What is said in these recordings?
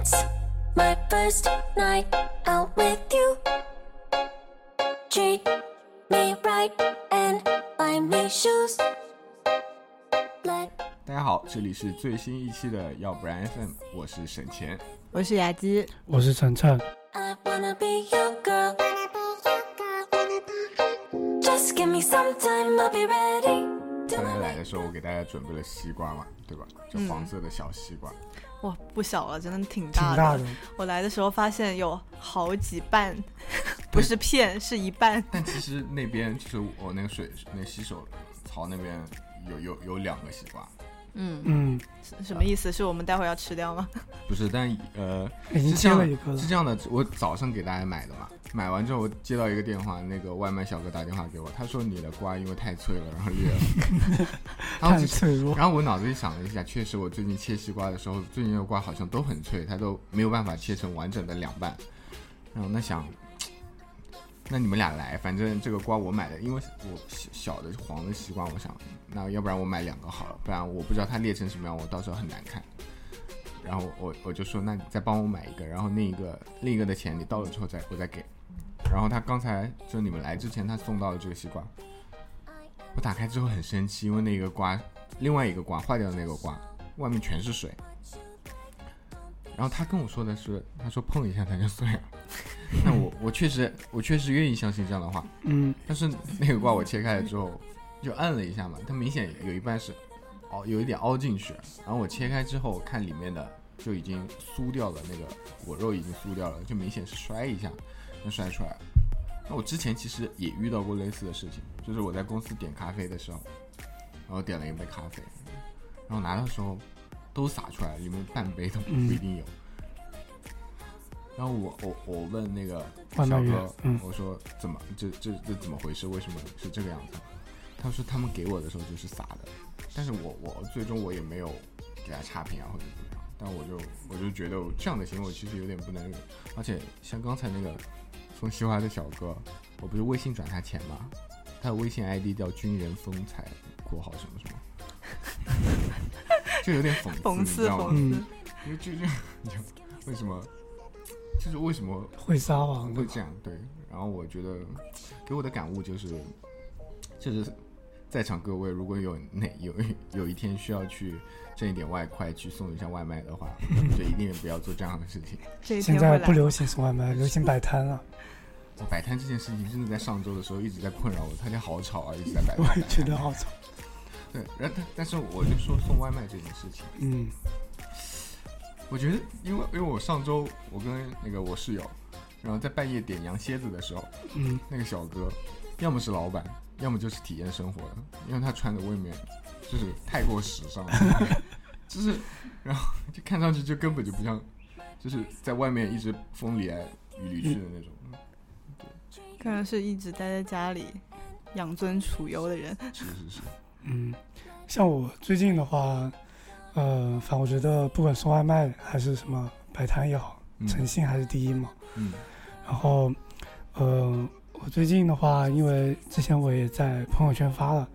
It's my first night out with you. Treat me right and buy me shoes. Let 大家好，这里是最新一期的要不然 FM，我是沈钱。我是雅姬，我是晨晨，I wanna be your girl. Just give me some time, I'll be ready. 刚才来的时候，我给大家准备了西瓜嘛，对吧？就嗯黄色的小西瓜。哇，不小了，真的挺挺大的。大的，我来的时候发现有好几半，不是片，是一半。但其实那边就是我那个水那洗手槽那边有有有两个西瓜，嗯，嗯，什么意思？是我们待会儿要吃掉吗？不是，但呃已经是这样的切了一个了是，这样的，我早上给大家买的嘛，买完之后我接到一个电话，那个外卖小哥打电话给我，他说你的瓜因为太脆了，然后裂了。然后太脆弱，然后我脑子里想了一下，确实我最近切西瓜的时候，最近的瓜好像都很脆，它都没有办法切成完整的两半。然后那想，那你们俩来，反正这个瓜我买的，因为我小小的黄的西瓜，我想，那要不然我买两个好了，不然我不知道它裂成什么样，我到时候很难看。然后我我就说，那你再帮我买一个，然后另一个另一个的钱你到了之后再我再给。然后他刚才就你们来之前，他送到了这个西瓜，我打开之后很生气，因为那个瓜另外一个瓜坏掉的那个瓜，外面全是水。然后他跟我说的是，他说碰一下它就碎了。那我我确实我确实愿意相信这样的话，嗯，但是那个瓜我切开了之后，就按了一下嘛，它明显有一半是凹，有一点凹进去。然后我切开之后看里面的就已经酥掉了，那个果肉已经酥掉了，就明显是摔一下就摔出来了。那我之前其实也遇到过类似的事情，就是我在公司点咖啡的时候，然后点了一杯咖啡，然后拿到的时候都洒出来，里面半杯都不一定有。然后我我我问那个小哥，嗯我说怎么这这这怎么回事？为什么是这个样子？他说他们给我的时候就是洒的，但是我我最终我也没有给他差评啊或者怎么样，但我就我就觉得这样的行为其实有点不能忍，而且像刚才那个送西瓜的小哥，我不是微信转他钱吗？他的微信 ID 叫军人风采（括号什么什么），就有点讽刺，讽你知道吗？刺讽因为就就就为什么，就是为什么会撒谎会，这样？对，然后我觉得给我的感悟就是，就是在场各位如果有哪有有一天需要去挣一点外快去送一下外卖的话，就一定不要做这样的事情。现。在不流行送外卖，流行摆摊了，摆摊这件事情真的在上周的时候一直在困扰我，他家好吵啊，一直在摆摊我摊。也觉得好吵，对，然但是我就说送外卖这件事情。嗯，我觉得，因为因为我上周我跟那个我室友，然后在半夜点羊蝎子的时候，嗯，那个小哥，要么是老板，要么就是体验生活的，因为他穿的未免就是太过时尚了，就是，然后就看上去就根本就不像，就是在外面一直风里来雨里去的那种。对看来是一直待在家里养尊处优的人。是 是是，嗯，像我最近的话，呃，反正我觉得不管送外卖还是什么摆摊也好，嗯诚信还是第一嘛。嗯然后，呃，我最近的话，因为之前我也在朋友圈发了，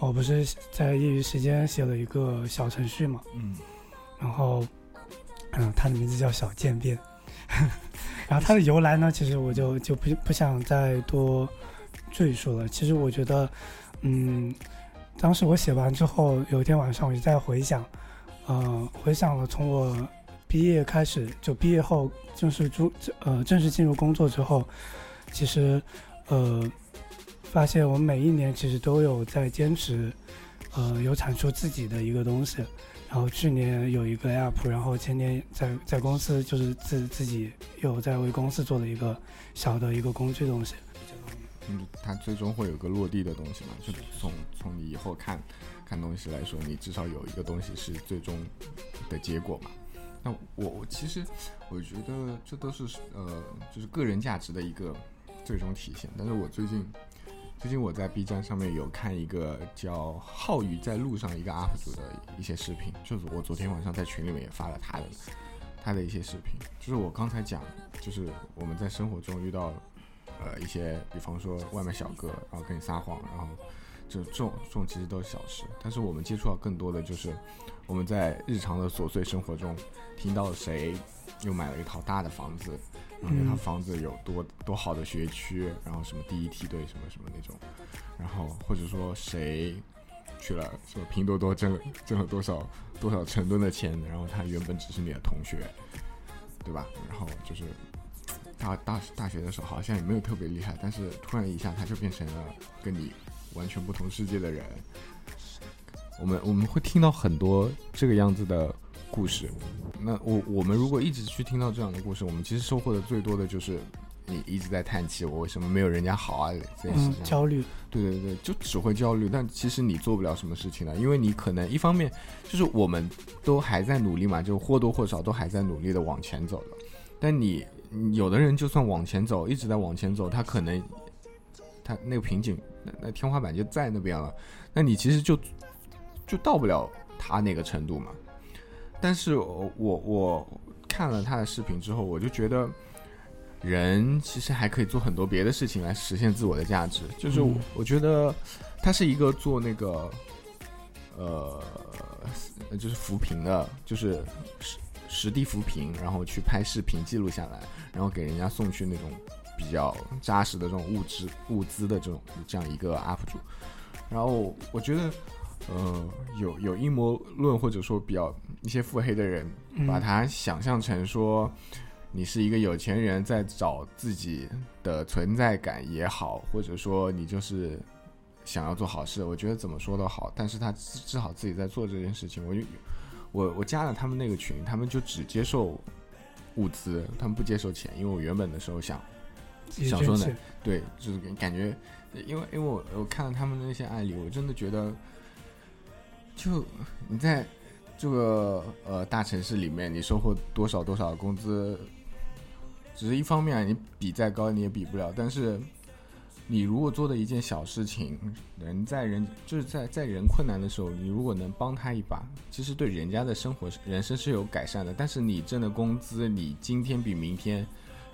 我不是在业余时间写了一个小程序嘛，嗯然后，嗯，它的名字叫小渐变，然后它的由来呢，其实我就就不不想再多赘述了。其实我觉得，嗯，当时我写完之后，有一天晚上我就在回想，呃，回想了从我毕业开始，就毕业后正式入呃正式进入工作之后，其实呃发现我每一年其实都有在坚持，呃有产出自己的一个东西。然后去年有一个 app，然后前年在在公司就是自自己有在为公司做的一个小的一个工具东西。嗯，它最终会有个落地的东西嘛，就从从你以后看看东西来说，你至少有一个东西是最终的结果嘛。那我我其实我觉得这都是呃，就是个人价值的一个最终体现。但是我最近最近我在 B 站上面有看一个叫浩宇在路上一个 UP 主的一些视频，就是我昨天晚上在群里面也发了他的他的一些视频，就是我刚才讲，就是我们在生活中遇到呃一些，比方说外卖小哥，然后跟你撒谎，然后就这种这种其实都是小事，但是我们接触到更多的就是我们在日常的琐碎生活中听到谁又买了一套大的房子，然后那套嗯。房子有多多好的学区，然后什么第一梯队什么什么那种，然后或者说谁去了什么拼多多挣了挣了多少多少成吨的钱，然后他原本只是你的同学，对吧？然后就是大大大学的时候好像也没有特别厉害，但是突然一下他就变成了跟你完全不同世界的人。我们我们会听到很多这个样子的故事。那我我们如果一直去听到这样的故事，我们其实收获的最多的就是你一直在叹气，我为什么没有人家好啊这件事嗯，情。焦虑，对对对，就只会焦虑，但其实你做不了什么事情的，因为你可能一方面就是我们都还在努力嘛，就或多或少都还在努力的往前走的。但你你有的人就算往前走，一直在往前走，他可能他那个瓶颈，那那天花板就在那边了，那你其实就就到不了他那个程度嘛。但是我我我看了他的视频之后，我就觉得。人其实还可以做很多别的事情来实现自我的价值，就是我觉得他是一个做那个呃，就是扶贫的，就是实实地扶贫，然后去拍视频记录下来，然后给人家送去那种比较扎实的这种物质物资的这种这样一个 UP 主。然后我觉得，呃，有有阴谋论或者说比较一些腹黑的人，嗯把他想象成说。你是一个有钱人，在找自己的存在感也好，或者说你就是想要做好事，我觉得怎么说都好。但是他至至少自己在做这件事情，我就我我加了他们那个群，他们就只接受物资，他们不接受钱，因为我原本的时候想想说呢对，就是感觉，因为因为我我看了他们的那些案例，我真的觉得，就你在这个呃大城市里面，你收获多少多少工资，只是一方面，你比再高你也比不了。但是你如果做的一件小事情，人在人就是在在人困难的时候，你如果能帮他一把，其实对人家的生活人生是有改善的。但是你挣的工资，你今天比明天。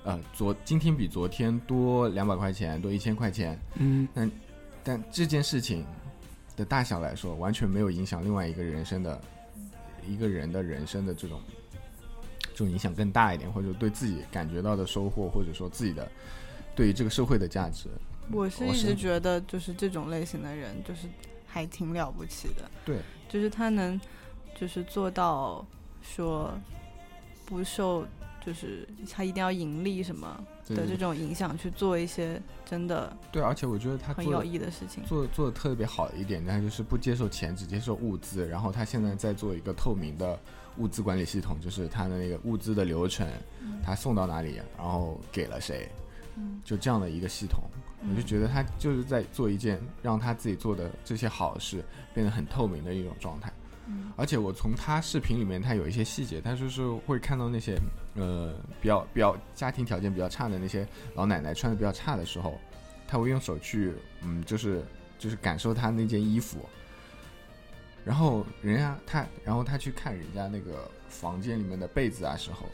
呃，昨今天比昨天多两百块钱，多一千块钱，嗯但这件事情的大小来说，完全没有影响另外一个人生的一个人的人生的这种这种影响更大一点，或者对自己感觉到的收获，或者说自己的对于这个社会的价值。我是一直觉得，就是这种类型的人，就是还挺了不起的。对，就是他能，就是做到说不受，就是他一定要盈利什么的这种影响去做一些真的对，而且我觉得他很有做的益的事情。做做的特别好的一点，那就是不接受钱，只接受物资。然后他现在在做一个透明的物资管理系统，就是他的那个物资的流程，他送到哪里，然后给了谁，嗯就这样的一个系统。我就觉得他就是在做一件让他自己做的这些好事变得很透明的一种状态。嗯而且我从他视频里面，他有一些细节，他就是会看到那些呃比较比较家庭条件比较差的那些老奶奶穿的比较差的时候，他会用手去嗯，就是就是感受他那件衣服，然后人家他，然后他去看人家那个房间里面的被子啊时候，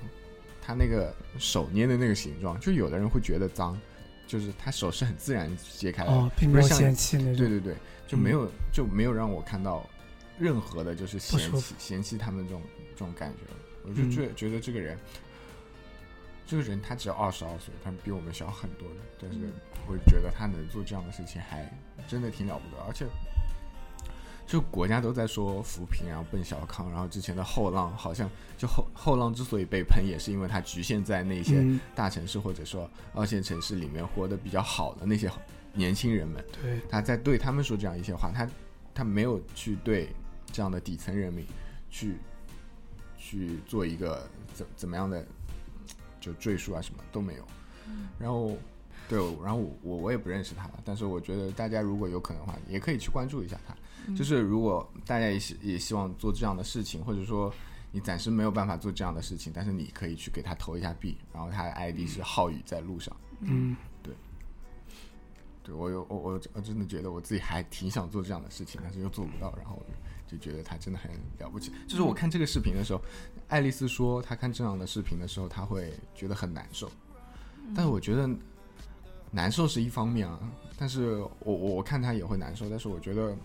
他那个手捏的那个形状，就有的人会觉得脏，就是他手是很自然揭开的，哦，并没有不是像嫌弃那种，对对对，就没有、就没有让我看到任何的，就是嫌弃嫌弃他们这种这种感觉。我就嗯觉觉得这个人，这个人他只有二十二岁，他比我们小很多的，但是我觉得他能做这样的事情，还真的挺了不得。而且，就国家都在说扶贫，然后奔小康，然后之前的后浪好像就后后浪之所以被喷，也是因为它局限在那些嗯，大城市或者说二线城市里面活得比较好的那些年轻人们。对，他在对他们说这样一些话，他他没有去对这样的底层人民去去做一个怎怎么样的就赘述啊，什么都没有。然后对，然后我我我也不认识他，但是我觉得大家如果有可能的话，也可以去关注一下他。就是如果大家也希也希望做这样的事情，或者说你暂时没有办法做这样的事情，但是你可以去给他投一下币，然后他的 ID 是浩宇在路上。嗯，对。对我有我我我真的觉得我自己还挺想做这样的事情，但是又做不到，然后就觉得他真的很了不起。就是我看这个视频的时候，爱丽丝说她看这样的视频的时候，她会觉得很难受，但是我觉得难受是一方面啊，但是我我我看她也会难受，但是我觉得呃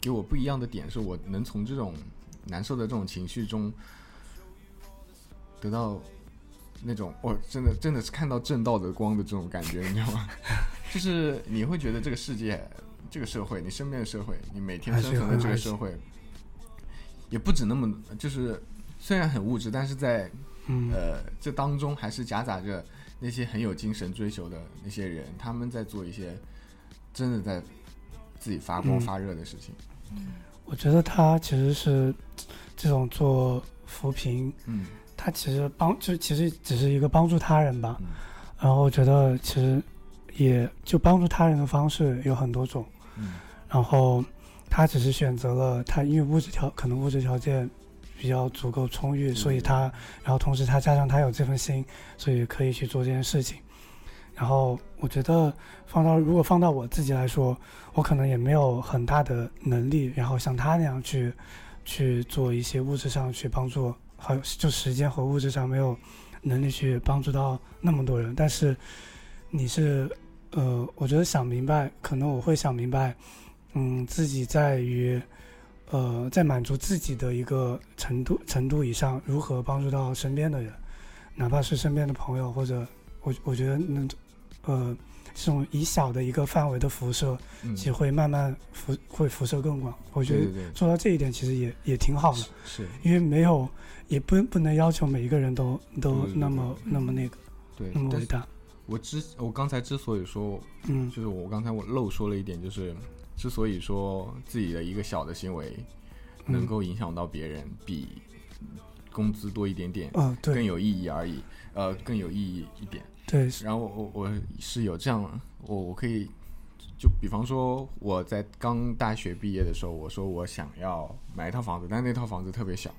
给我不一样的点是我能从这种难受的这种情绪中得到那种哦，真的真的是看到正道的光的这种感觉，你知道吗？就是你会觉得这个世界、这个社会、你身边的社会、你每天生存的这个社会，也不止那么，就是虽然很物质，但是在嗯，呃这当中还是夹杂着那些很有精神追求的那些人，他们在做一些真的在自己发光嗯发热的事情。我觉得他其实是这种做扶贫，嗯他其实帮就其实只是一个帮助他人吧。嗯然后我觉得其实也就帮助他人的方式有很多种，嗯然后他只是选择了他因为物质条可能物质条件比较足够充裕，所以他然后同时他加上他有这份心，所以可以去做这件事情。然后我觉得放到如果放到我自己来说，我可能也没有很大的能力，然后像他那样去去做一些物质上去帮助，还有就时间和物质上没有能力去帮助到那么多人。但是你是呃，我觉得想明白，可能我会想明白，嗯，自己在于呃，在满足自己的一个程度程度以上，如何帮助到身边的人，哪怕是身边的朋友，或者我我觉得那呃，这种以小的一个范围的辐射，嗯，其实会慢慢辐会辐射更广。我觉得做到这一点其实也也挺好的，是，因为没有也不不能要求每一个人都都那么那么那个对。那么伟大。我之我刚才之所以说，嗯就是我刚才我漏说了一点，就是之所以说自己的一个小的行为能嗯够影响到别人，比工资多一点点嗯，对更有意义而已，呃，更有意义一点。对，然后我我我是有这样，我我可以就比方说我在刚大学毕业的时候，我说我想要买一套房子，但那套房子特别小，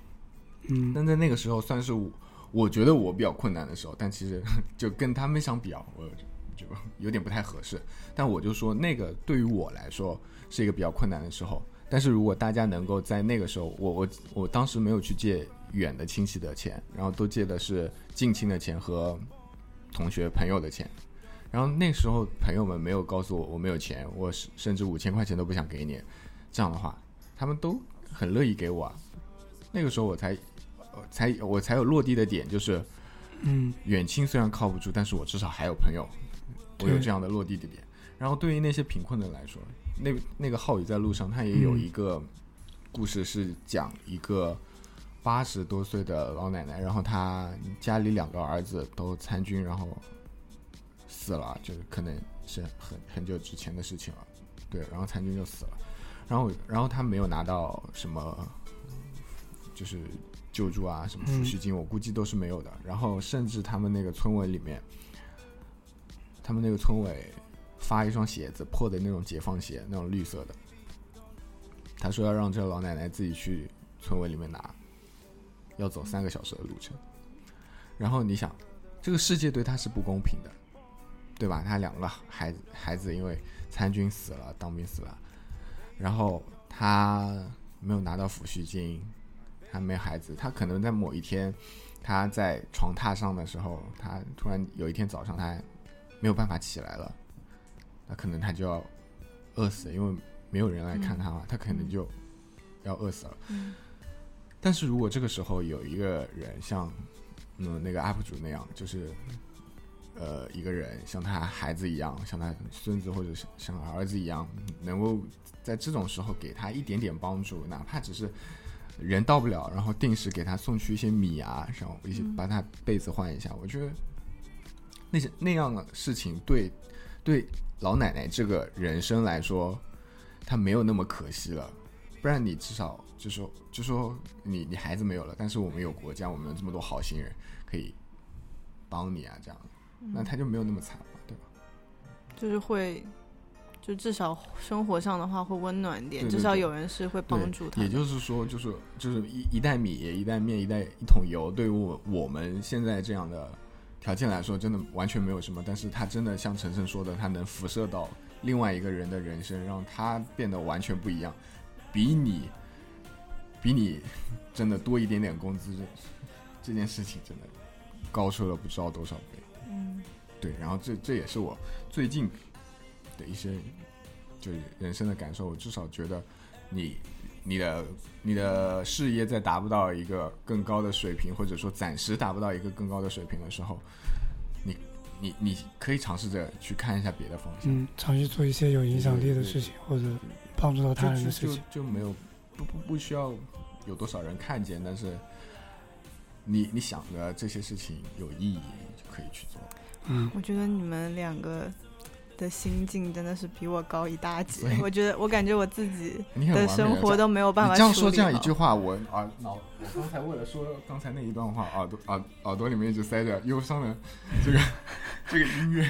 嗯。但在那个时候算是我我觉得我比较困难的时候，但其实 就跟他们相比啊，我就有点不太合适。但我就说那个对于我来说是一个比较困难的时候，但是如果大家能够在那个时候，我我我当时没有去借远的亲戚的钱，然后都借的是近亲的钱和同学朋友的钱。然后那时候朋友们没有告诉我我没有钱，我甚甚至五千块钱都不想给你，这样的话，他们都很乐意给我啊。那个时候我才呃才我才有落地的点，就是嗯远亲虽然靠不住，但是我至少还有朋友，我有这样的落地的点。然后对于那些贫困的来说，那那个浩宇在路上，他也有嗯一个故事是讲一个八十多岁的老奶奶，然后她家里两个儿子都参军，然后死了，就是可能是很很久之前的事情了，对，然后参军就死了，然后然后他没有拿到什么，就是救助啊，什么抚恤金，我估计都是没有的。然后甚至他们那个村委里面，他们那个村委发一双鞋子，破的那种解放鞋，那种绿色的。他说要让这个老奶奶自己去村委里面拿，要走三个小时的路程。然后你想，这个世界对他是不公平的，对吧？他两个孩子孩子因为参军死了，当兵死了，然后他没有拿到抚恤金，他没孩子，他可能在某一天他在床榻上的时候，他突然有一天早上他没有办法起来了，那可能他就要饿死，因为没有人来看他嘛，他可能就要饿死了。但是如果这个时候有一个人像嗯那个 UP 主那样，就是呃一个人像他孩子一样，像他孙子或者是像儿子一样，能够在这种时候给他一点点帮助，哪怕只是人到不了，然后定时给他送去一些米啊，然后一些嗯把他被子换一下，我觉得那些那样的事情对对老奶奶这个人生来说，她没有那么可惜了。不然你至少就说就说你你孩子没有了，但是我们有国家，我们有这么多好心人可以帮你啊，这样，那他就没有那么惨了，对吧？就是会，就至少生活上的话会温暖一点，对对对至少有人是会帮助他。也就是说，就是就是一一袋米、一袋面、一袋一桶油，对于我我们现在这样的条件来说，真的完全没有什么。但是它真的像晨晨说的，它能辐射到另外一个人的人生，让他变得完全不一样，比你比你 真的多一点点工资，这这件事情真的高出了不知道多少倍。嗯对，然后这这也是我最近的一些就是人生的感受。我至少觉得你你的你的事业在达不到一个更高的水平，或者说暂时达不到一个更高的水平的时候，你你你可以尝试着去看一下别的方向。嗯，尝试做一些有影响力的事情，或者帮助到他人的事情。就没有不不不需要有多少人看见，但是你你想着这些事情有意义，就可以去做。嗯，我觉得你们两个的心境真的是比我高一大截。我觉得，我感觉我自己的生活都没有办法你这样说这样一句话，我耳脑我刚才为了说刚才那一段话，耳朵耳耳朵里面一直塞着忧伤的这个 这个音乐，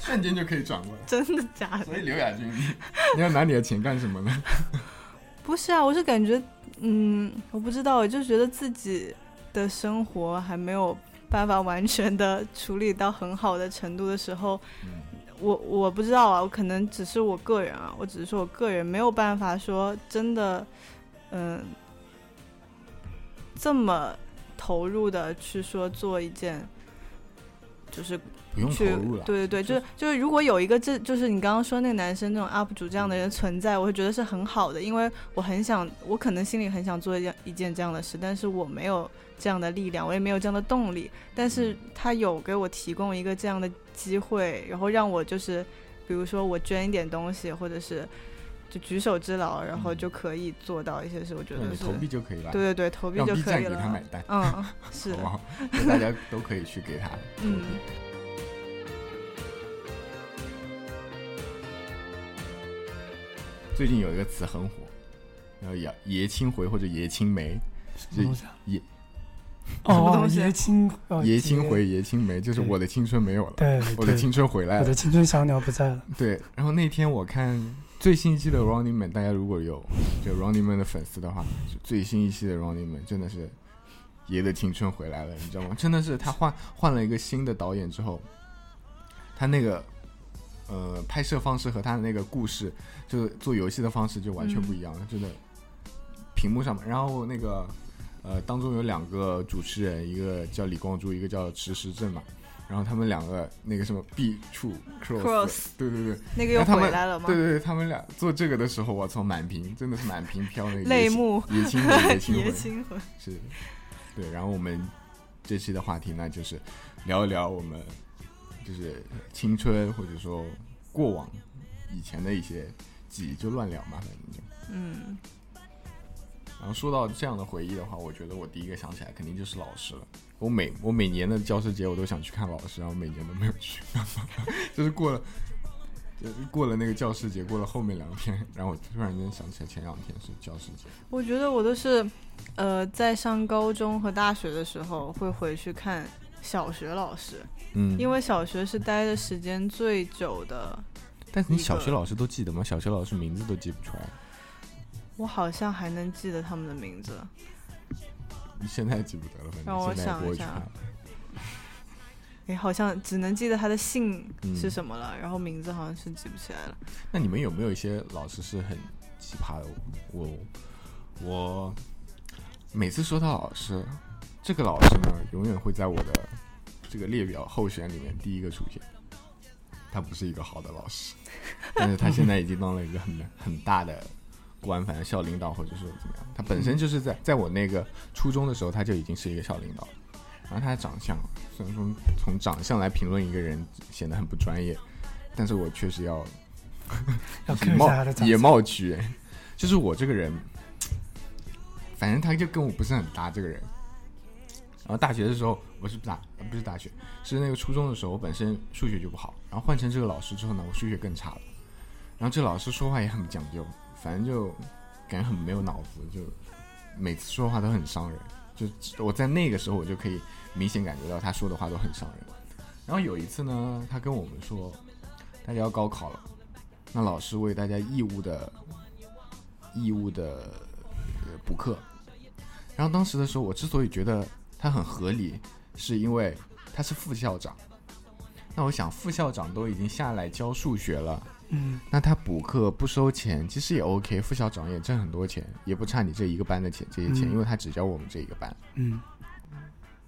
瞬间就可以转过来。真的假的？所以刘亚军，你你要拿你的钱干什么呢？不是啊，我是感觉，嗯，我不知道，我就觉得自己的生活还没有办法完全的处理到很好的程度的时候，嗯我我不知道啊，我可能只是我个人啊，我只是说我个人没有办法说真的，嗯，这么投入的去说做一件，就是不用投去入了。对对对，就是就是，如果有一个这就是你刚刚说那个男生那种 UP 主这样的人存在，我会觉得是很好的，因为我很想，我可能心里很想做一件一件这样的事，但是我没有这样的力量，我也没有这样的动力，但是他有给我提供一个这样的机会，然后让我就是，比如说我捐一点东西，或者是就举手之劳，然后嗯就可以做到一些事，我觉得投币就可以了，对对对，投币就可以站给他买了，单，嗯，是好，好？大家都可以去给他。嗯。最近有一个词很火，叫爷爷青回或者爷青梅，什么东西啊？爷哦，什么东西爷青哦爷青回爷青梅，就是我的青春没有了，对，我的青春回来了我的。青春小鸟不在了。对，然后那天我看最新一期的 Running Man，大家如果有就 Running Man 的粉丝的话，就最新一期的 Running Man 真的是爷的青春回来了，你知道吗？真的是他换换了一个新的导演之后，他那个呃拍摄方式和他的那个故事，就是做游戏的方式就完全不一样了，真的。屏幕上面，然后那个呃当中有两个主持人，一个叫李光洙，一个叫池石正嘛。然后他们两个那个什么 B 处 cross，, Cross 对对对，那个又他们回来了吗？对对对，他们俩做这个的时候，我操，满屏真的是满屏飘那个泪目爷青回，爷青爷回，青回，是，对。然后我们这期的话题呢，就是聊一聊我们就是青春或者说过往以前的一些记忆，就乱聊嘛，反正就。嗯，然后说到这样的回忆的话，我觉得我第一个想起来肯定就是老师了。我每我每年的教师节我都想去看老师，然后每年都没有去，就是过了，就是过了那个教师节，过了后面两天，然后我突然间想起来前两天是教师节。我觉得我都是，呃，在上高中和大学的时候会回去看小学老师，嗯，因为小学是待的时间最久的。但是你小学老师都记得吗？小学老师名字都记不出来，我好像还能记得他们的名字，你现在记不得了，反让我正现在也想一下不会去看。诶，好像只能记得他的姓嗯是什么了，然后名字好像是记不起来了。那你们有没有一些老师是很奇葩的？我我每次说到老师，这个老师呢，永远会在我的这个列表候选里面第一个出现。他不是一个好的老师，但是他现在已经当了一个很很大的官，反正校领导或者是怎么样。他本身就是在在我那个初中的时候，他就已经是一个校领导了。然后他的长相，虽然说从长相来评论一个人显得很不专业，但是我确实要以要 看一貌以下他的长相。貌取人，就是我这个人，反正他就跟我不是很搭这个人。然后大学的时候，我是大呃不是大学，是那个初中的时候，我本身数学就不好，然后换成这个老师之后呢，我数学更差了。然后这老师说话也很不讲究，反正就感觉很没有脑子，就每次说话都很伤人。就我在那个时候，我就可以明显感觉到他说的话都很伤人。然后有一次呢，他跟我们说，大家要高考了，那老师为大家义务的义务的补课。然后当时的时候，我之所以觉得他很合理，是因为他是副校长。那我想，副校长都已经下来教数学了，嗯，那他补课不收钱，其实也 OK。副校长也挣很多钱，也不差你这一个班的钱这些钱，嗯因为他只教我们这一个班。嗯，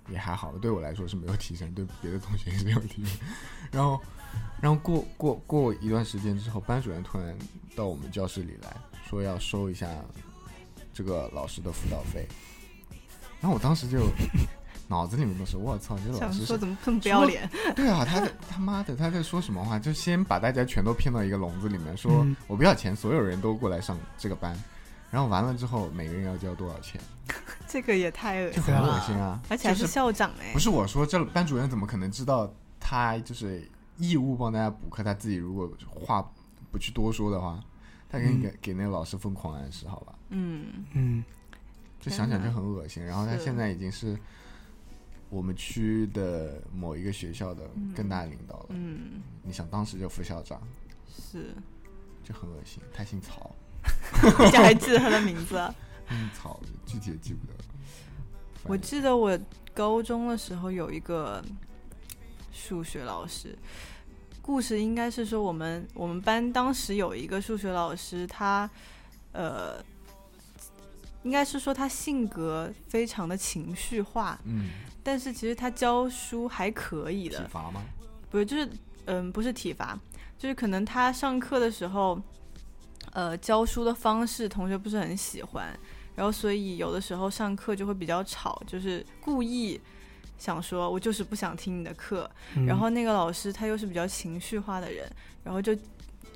也还好，对我来说是没有提升，对别的同学也没有提升。然后，然后过过过一段时间之后，班主任突然到我们教室里来说要收一下这个老师的辅导费。然后我当时就脑子里面都是我操，这老师说怎么这么不要脸？对啊，他在他妈的他在说什么话？就先把大家全都骗到一个笼子里面，说嗯我不要钱，所有人都过来上这个班，然后完了之后每个人要交多少钱，这个也太恶就很心了，恶心啊！而且还是校长哎、不是我说，这班主任怎么可能知道他就是义务帮大家补课？他自己如果话不去多说的话，他肯定给、给那个老师疯狂暗示，好吧？嗯，嗯，就想想就很恶心。然后他现在已经是我们区的某一个学校的更大的领导了。嗯，你想当时就副校长，是，就很恶心。他姓曹，而且还记得他的名字。啊 姓曹，具体也记不得了。我记得我高中的时候有一个数学老师，故事应该是说我们我们班当时有一个数学老师，他呃，应该是说他性格非常的情绪化，嗯，但是其实他教书还可以的。体的，罚吗？不是就是嗯不是体罚，就是可能他上课的时候，呃教书的方式同学不是很喜欢，然后所以有的时候上课就会比较吵，就是故意想说我就是不想听你的课，嗯。然后那个老师他又是比较情绪化的人，然后就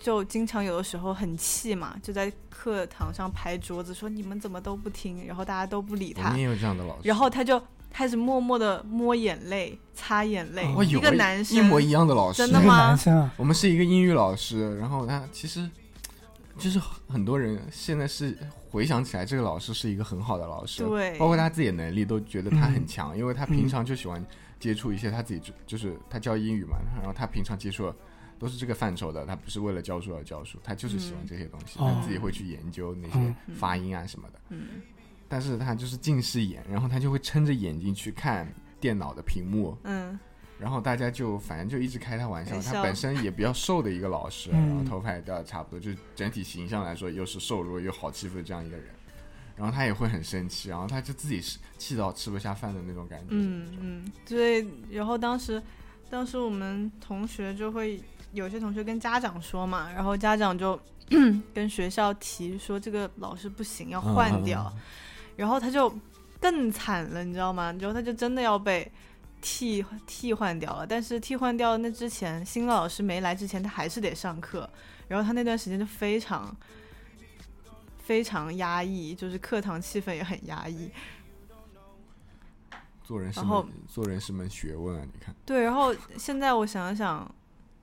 就经常有的时候很气嘛，就在课堂上拍桌子说你们怎么都不听，然后大家都不理他。也有这样的老师。然后他就开始默默的摸眼泪、擦眼泪，哦我有一个男生一模一样的老师，真的吗？男生啊，我们是一个英语老师，然后他其实就是很多人现在是回想起来，这个老师是一个很好的老师，对。包括他自己的能力都觉得他很嗯强，因为他平常就喜欢接触一些他自己就就是他教英语嘛，然后他平常接触的都是这个范畴的，他不是为了教书而教书，他就是喜欢这些东西，嗯他自己会去研究那些嗯。发音啊什么的，嗯但是他就是近视眼，然后他就会撑着眼睛去看电脑的屏幕，嗯然后大家就反正就一直开他玩笑，他本身也比较瘦的一个老师，嗯然后头发也掉的差不多，就整体形象来说又是瘦弱又好欺负的这样一个人。然后他也会很生气，然后他就自己是气到吃不下饭的那种感觉。嗯嗯，对。然后当时当时我们同学就会有些同学跟家长说嘛，然后家长就 跟学校提说这个老师不行，要换掉。嗯然后他就更惨了，你知道吗？然后他就真的要被替替换掉了。但是替换掉那之前，新老师没来之前，他还是得上课。然后他那段时间就非常非常压抑，就是课堂气氛也很压抑。做人是门做人是门学问啊！你看，对，然后现在我想想，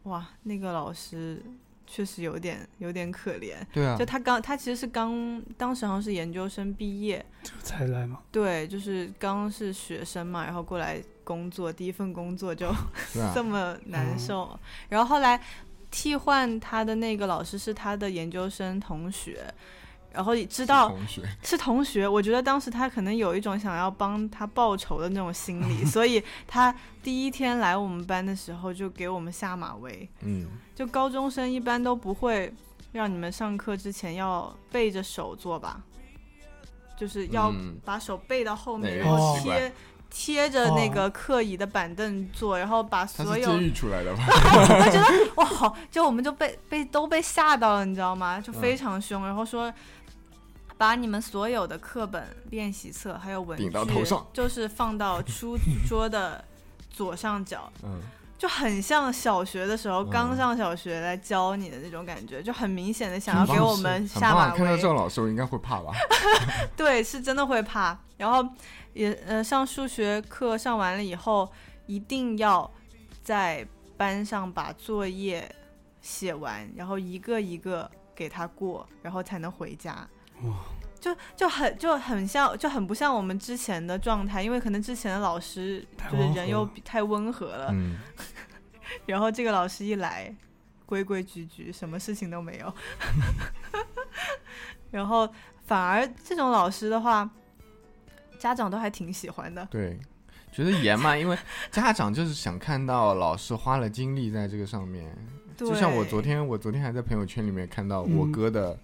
哇，那个老师确实有点有点可怜。对啊就，他刚，他其实是刚，当时好像是研究生毕业，就才来嘛，对，就是刚是学生嘛，然后过来工作，第一份工作就 啊这，么难受。然后后来替换他的那个老师是他的研究生同学，然后也知道是同学，我觉得当时他可能有一种想要帮他报仇的那种心理，所以他第一天来我们班的时候就给我们下马威。嗯，就高中生一般都不会让你们上课之前要背着手做吧，就是要嗯。把手背到后面，那然后贴贴着那个课椅的板凳坐，然后把所有监狱出来的吧？我觉得哇，好，就我们就被被都被吓到了，你知道吗？就嗯。非常凶，然后说把你们所有的课本、练习册还有文具顶到头上，就是放到书 桌的左上角，嗯，就很像小学的时候嗯刚上小学来教你的那种感觉，就很明显的想要给我们下马棒啊！看到这威。种老师，我应该会怕吧？对，是真的会怕。然后也呃，上数学课上完了以后，一定要在班上把作业写完，然后一个一个给他过，然后才能回家。哇，就就很就很像，就很不像我们之前的状态，因为可能之前的老师就是人又太温和了，嗯，然后这个老师一来，规规矩矩，什么事情都没有。然后反而这种老师的话，家长都还挺喜欢的。对，觉得严嘛，因为家长就是想看到老师花了精力在这个上面。就像我昨天，我昨天还在朋友圈里面看到我嗯哥的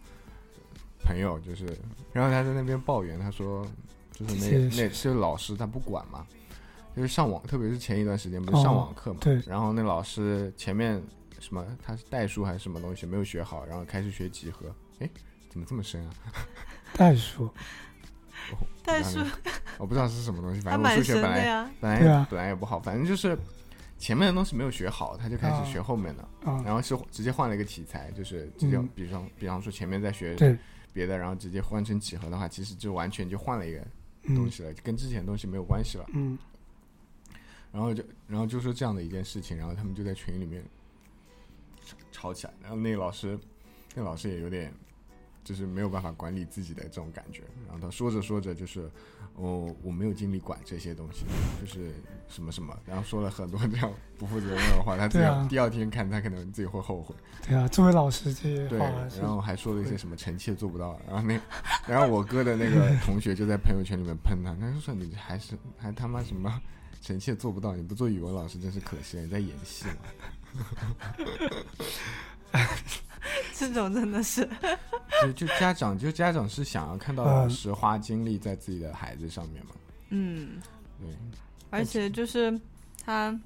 朋友，就是，然后他在那边抱怨，他说，就是那那些老师他不管嘛，就是上网，特别是前一段时间不是哦上网课嘛，对。然后那老师前面什么他是代数还是什么东西没有学好，然后开始学几何，哎，怎么这么深啊？代数，代数。我不知道是什么东西，反正我数学本来。本来本来也不好，反正就是前面的东西没有学好，他就开啊始学后面的，啊，然后是直接换了一个题材，就是直接嗯。比方比方说前面在学对，别的，然后直接换成几何的话，其实就完全就换了一个东嗯西了，跟之前的东西没有关系了。嗯然后就然后就说这样的一件事情，然后他们就在群里面吵吵起来，然后那个老师，那个老师也有点就是没有办法管理自己的这种感觉，然后他说着说着就是我、我没有精力管这些东西，就是什么什么，然后说了很多这样不负责任的话，他自己、对啊第二天看他可能自己会后悔，对啊，作为老师这些对，然后还说了一些什么臣妾做不到，然后那然后我哥的那个同学就在朋友圈里面喷他，他就说你还是还他妈什么。臣妾做不到，你不做语文老师真是可惜了，你在演戏嘛。这种真的是，就就家长，就家长是想要看到老师花精力在自己的孩子上面嘛。嗯，对，而且就是他，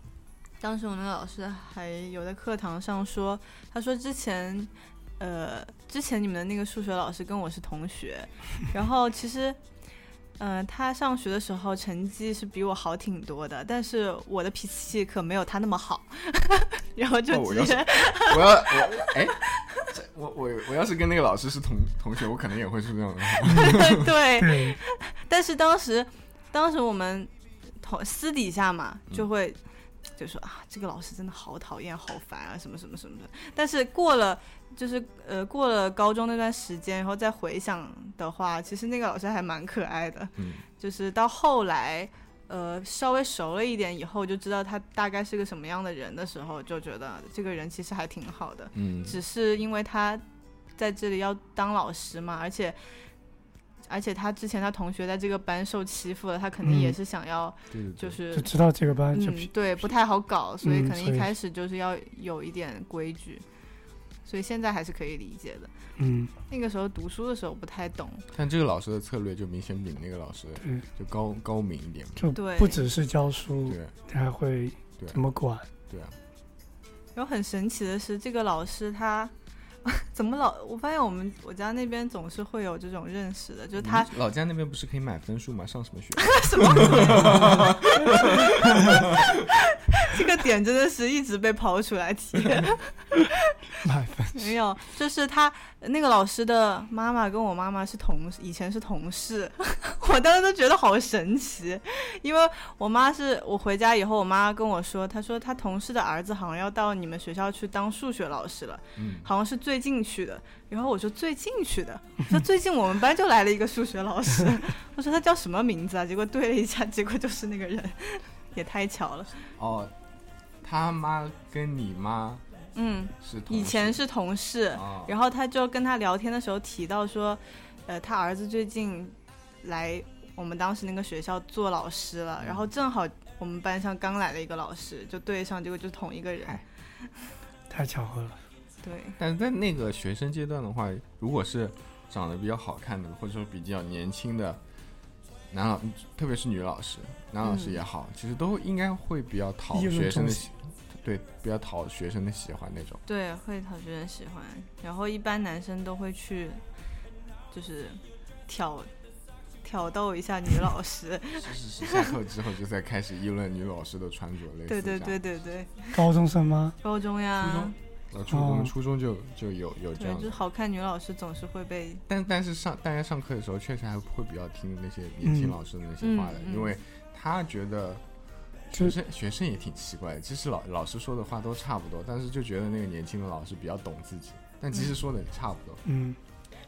当时我那个老师还有在课堂上说，他说之前，呃，之前你们的那个数学老师跟我是同学，然后其实。嗯、他上学的时候成绩是比我好挺多的，但是我的脾气可没有他那么好，然后就直接、我要我哎，我我我要是跟那个老师是同同学，我可能也会是这样的。对，对，但是当时，当时我们同私底下嘛，就会就说啊，这个老师真的好讨厌、好烦啊，什么什么什么的。但是过了，就是呃，过了高中那段时间，然后再回想的话，其实那个老师还蛮可爱的。嗯，就是到后来，呃，稍微熟了一点以后，就知道他大概是个什么样的人的时候，就觉得这个人其实还挺好的。嗯，只是因为他在这里要当老师嘛，而且而且他之前他同学在这个班受欺负了，他肯定也嗯是想要对对对，就是就知道这个班就嗯对不太好搞，所以可能一开始就是要有一点规矩，所以现在还是可以理解的。嗯，那个时候读书的时候不太懂，但这个老师的策略就明显比那个老师对，就高高明一点。就对。不只是教书，对。他还会对。怎么管，对啊，然后很神奇的是，这个老师他 怎么老？我发现我们我家那边总是会有这种认识的，就是他老家那边不是可以买分数吗？上什么学？什么？这个点真的是一直被抛出来提。买分没有，就是他那个老师的妈妈跟我妈妈是同以前是同事，我当时都觉得好神奇，因为我妈是我回家以后，我妈跟我说，她说她同事的儿子好像要到你们学校去当数学老师了，嗯，好像是最近去的。然后我说最近去的，我说最近我们班就来了一个数学老师，我说他叫什么名字啊？结果对了一下，结果就是那个人，也太巧了。哦，他妈跟你妈嗯，是同事。以前是同事，哦然后他就跟他聊天的时候提到说，呃，他儿子最近来我们当时那个学校做老师了，然后正好我们班上刚来了一个老师，就对上，结果就是同一个人。哎。太巧合了，对，但是在那个学生阶段的话，如果是长得比较好看的，或者说比较年轻的男老，特别是女老师，男老师也好，其实都应该会比较讨学生的中喜，对，比较讨学生的喜欢那种。对，会讨学生喜欢，然后一般男生都会去，就是挑挑逗一下女老师。是是是，下课之后就在开始议论女老师的穿着，类似对对。对对对，高中生吗？高中呀，初中呃，初我们哦初中就就有有这样，就是，好看女老师总是会被但但是上大家上课的时候，确实还会比较听那些年轻嗯老师的那些话的，嗯嗯因为他觉得就学生学生也挺奇怪的，其实老老师说的话都差不多，但是就觉得那个年轻的老师比较懂自己，但其实说的也差不多。嗯，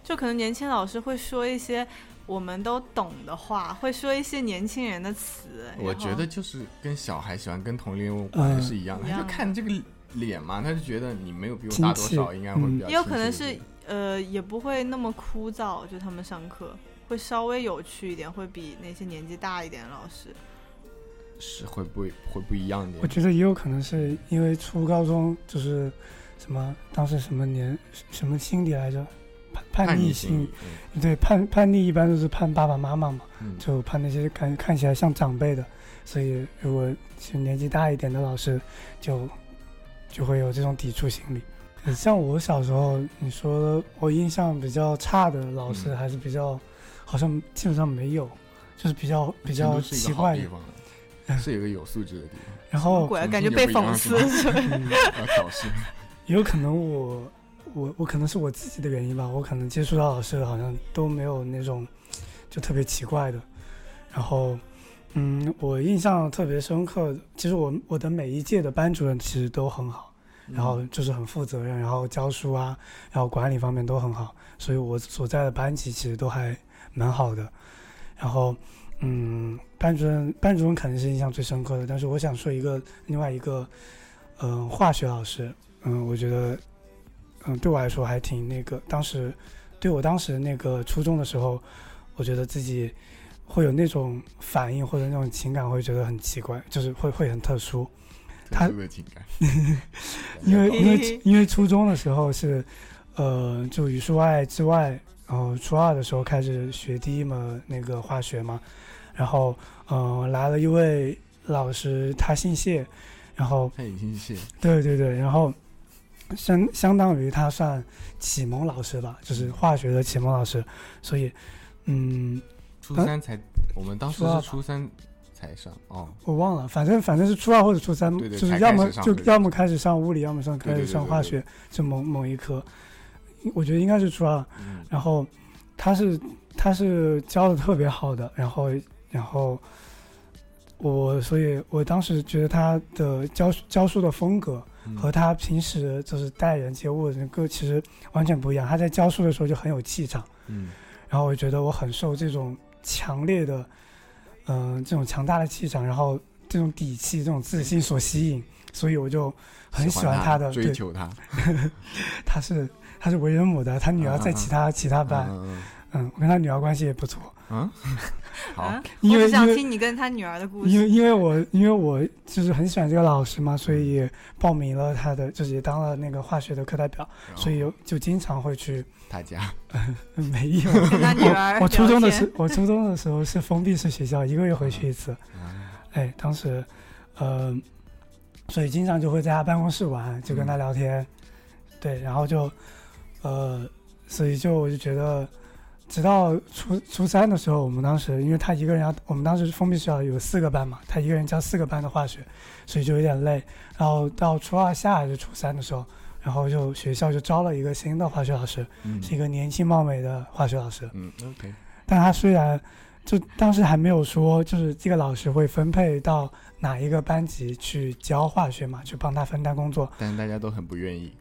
就可能年轻老师会说一些我们都懂的话，会说一些年轻人的词。我觉得就是跟小孩喜欢跟同龄人玩的是一样的，他就看这个脸嘛，他就觉得你没有比我大多少，应该会比较也有可能是呃，也不会那么枯燥，就他们上课会稍微有趣一点，会比那些年纪大一点的老师。是会不会会不一样一点。我觉得也有可能是因为初高中就是什么当时什么年什么心理来着，叛叛逆心心理，对叛叛逆一般都是叛爸爸妈妈嘛，就叛那些看看起来像长辈的，所以如果是年纪大一点的老师，就就会有这种抵触心理。呃像我小时候，你说我印象比较差的老师，嗯还是比较好像基本上没有，就是比较比较奇怪的地。方，是有个有素质的地方。然后果然感觉被讽刺 要挑衅，也有可能我我我可能是我自己的原因吧，我可能接触到老师好像都没有那种就特别奇怪的。然后，嗯，我印象特别深刻，其实我我的每一届的班主任其实都很好，然后就是很负责任，然后教书啊，然后管理方面都很好，所以我所在的班级其实都还蛮好的。然后，嗯，班主任班主任肯定是印象最深刻的，但是我想说一个另外一个，嗯、化学老师，嗯，我觉得，嗯，对我来说还挺那个，当时对我当时那个初中的时候，我觉得自己会有那种反应或者那种情感，会觉得很奇怪，就是会会很特殊。他特殊的情感，因为因为因为初中的时候是，呃，就语数外之外，然后初二的时候开始学第一门那个化学嘛，然后嗯、呃来了一位老师，他姓谢，然后他也姓谢。对对对，然后相相当于他算启蒙老师吧，就是化学的启蒙老师，所以嗯，初三才，我们当时是初三才上哦，我忘了，反正反正是初二或者初三，对对就是要么就要么开始上物理，要么上开始上化学，就某某一科，我觉得应该是初二。嗯，然后他是他是教的特别好的，然后然后我所以我当时觉得他的教教书的风格嗯和他平时就是待人接物的那个其实完全不一样。他在教书的时候就很有气场，嗯然后我觉得我很受这种强烈的，嗯、这种强大的气场，然后这种底气、这种自信所吸引，所以我就很喜欢他的。对，追求他，他是他是为人母的，他女儿在其他、其他班，嗯嗯，我跟他女儿关系也不错，嗯嗯，好啊，因为我只想听你跟他女儿的故事。因为因为我因为我就是很喜欢这个老师嘛，所以也报名了他的，就是也当了那个化学的课代表，所以就经常会去。他家嗯没有，跟他女儿我我初中的时我初中的时候是封闭式学校，一个月回去一次。啊哎，当时，呃，所以经常就会在他办公室玩，就跟他聊天，对，然后就，呃，所以就我就觉得，直到初初三的时候，我们当时因为他一个人要，我们当时封闭学校有四个班嘛，他一个人教四个班的化学，所以就有点累。然后到初二下还是初三的时候，然后就学校就招了一个新的化学老师，嗯是一个年轻貌美的化学老师。嗯，OK，但他虽然就当时还没有说，就是这个老师会分配到哪一个班级去教化学嘛，去帮他分担工作但是大家都很不愿意啊